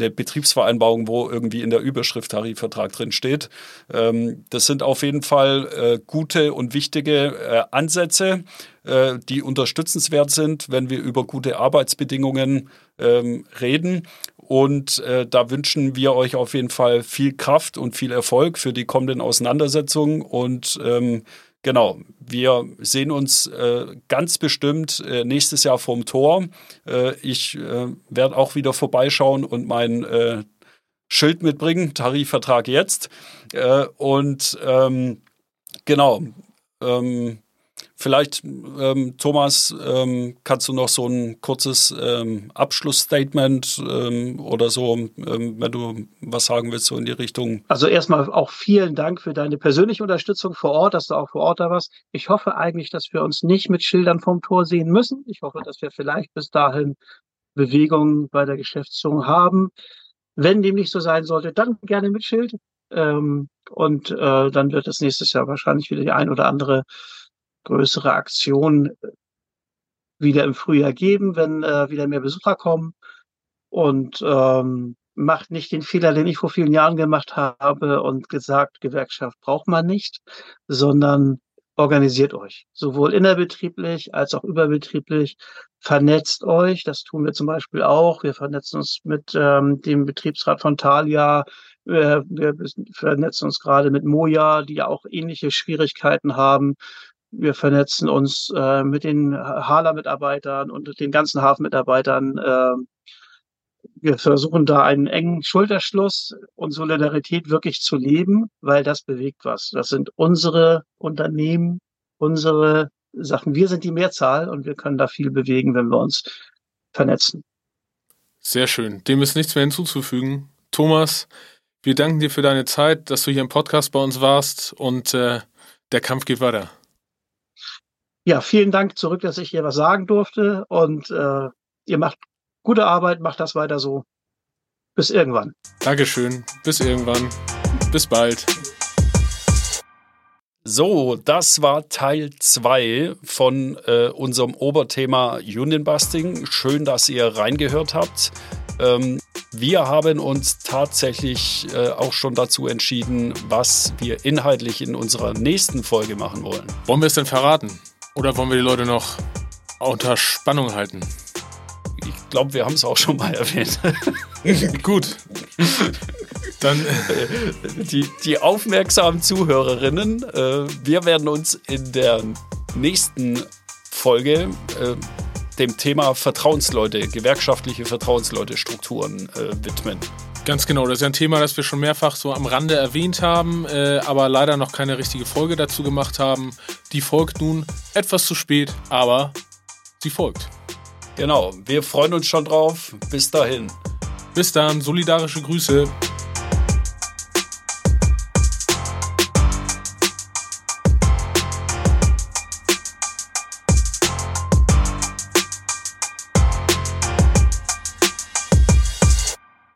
eine Betriebsvereinbarung, wo irgendwie in der Überschrift Tarifvertrag drin steht. Ähm, das sind auf jeden Fall äh, gute und wichtige äh, Ansätze, äh, die unterstützenswert sind, wenn wir über gute Arbeitsbedingungen ähm, reden. Und äh, da wünschen wir euch auf jeden Fall viel Kraft und viel Erfolg für die kommenden Auseinandersetzungen und ähm, Genau, wir sehen uns äh, ganz bestimmt äh, nächstes Jahr vorm Tor. Äh, ich äh, werde auch wieder vorbeischauen und mein äh, Schild mitbringen, Tarifvertrag jetzt. Äh, und ähm, genau, ähm, Vielleicht, ähm, Thomas, ähm, kannst du noch so ein kurzes ähm, Abschlussstatement ähm, oder so, ähm, wenn du was sagen willst, so in die Richtung? Also erstmal auch vielen Dank für deine persönliche Unterstützung vor Ort, dass du auch vor Ort da warst. Ich hoffe eigentlich, dass wir uns nicht mit Schildern vom Tor sehen müssen. Ich hoffe, dass wir vielleicht bis dahin Bewegungen bei der Geschäftsführung haben. Wenn dem nicht so sein sollte, dann gerne mit Schild. Ähm, und äh, dann wird es nächstes Jahr wahrscheinlich wieder die ein oder andere größere Aktion wieder im Frühjahr geben, wenn äh, wieder mehr Besucher kommen. Und ähm, macht nicht den Fehler, den ich vor vielen Jahren gemacht habe und gesagt, Gewerkschaft braucht man nicht, sondern organisiert euch, sowohl innerbetrieblich als auch überbetrieblich. Vernetzt euch, das tun wir zum Beispiel auch. Wir vernetzen uns mit ähm, dem Betriebsrat von Thalia. Wir, wir vernetzen uns gerade mit Moja, die ja auch ähnliche Schwierigkeiten haben. Wir vernetzen uns äh, mit den Hala-Mitarbeitern und den ganzen Hafenmitarbeitern. Äh, wir versuchen da einen engen Schulterschluss und Solidarität wirklich zu leben, weil das bewegt was. Das sind unsere Unternehmen, unsere Sachen. Wir sind die Mehrzahl und wir können da viel bewegen, wenn wir uns vernetzen. Sehr schön. Dem ist nichts mehr hinzuzufügen. Thomas, wir danken dir für deine Zeit, dass du hier im Podcast bei uns warst und äh, der Kampf geht weiter. Ja, vielen Dank zurück, dass ich hier was sagen durfte. Und äh, ihr macht gute Arbeit, macht das weiter so. Bis irgendwann. Dankeschön. Bis irgendwann. Bis bald. So, das war Teil 2 von äh, unserem Oberthema Union Busting. Schön, dass ihr reingehört habt. Ähm, wir haben uns tatsächlich äh, auch schon dazu entschieden, was wir inhaltlich in unserer nächsten Folge machen wollen. Wollen wir es denn verraten? Oder wollen wir die Leute noch unter Spannung halten? Ich glaube, wir haben es auch schon mal erwähnt. [laughs] Gut. Dann die, die aufmerksamen Zuhörerinnen, äh, wir werden uns in der nächsten Folge äh, dem Thema Vertrauensleute, gewerkschaftliche Vertrauensleute-Strukturen äh, widmen. Ganz genau, das ist ja ein Thema, das wir schon mehrfach so am Rande erwähnt haben, äh, aber leider noch keine richtige Folge dazu gemacht haben. Die folgt nun etwas zu spät, aber sie folgt. Genau, wir freuen uns schon drauf. Bis dahin. Bis dann, solidarische Grüße.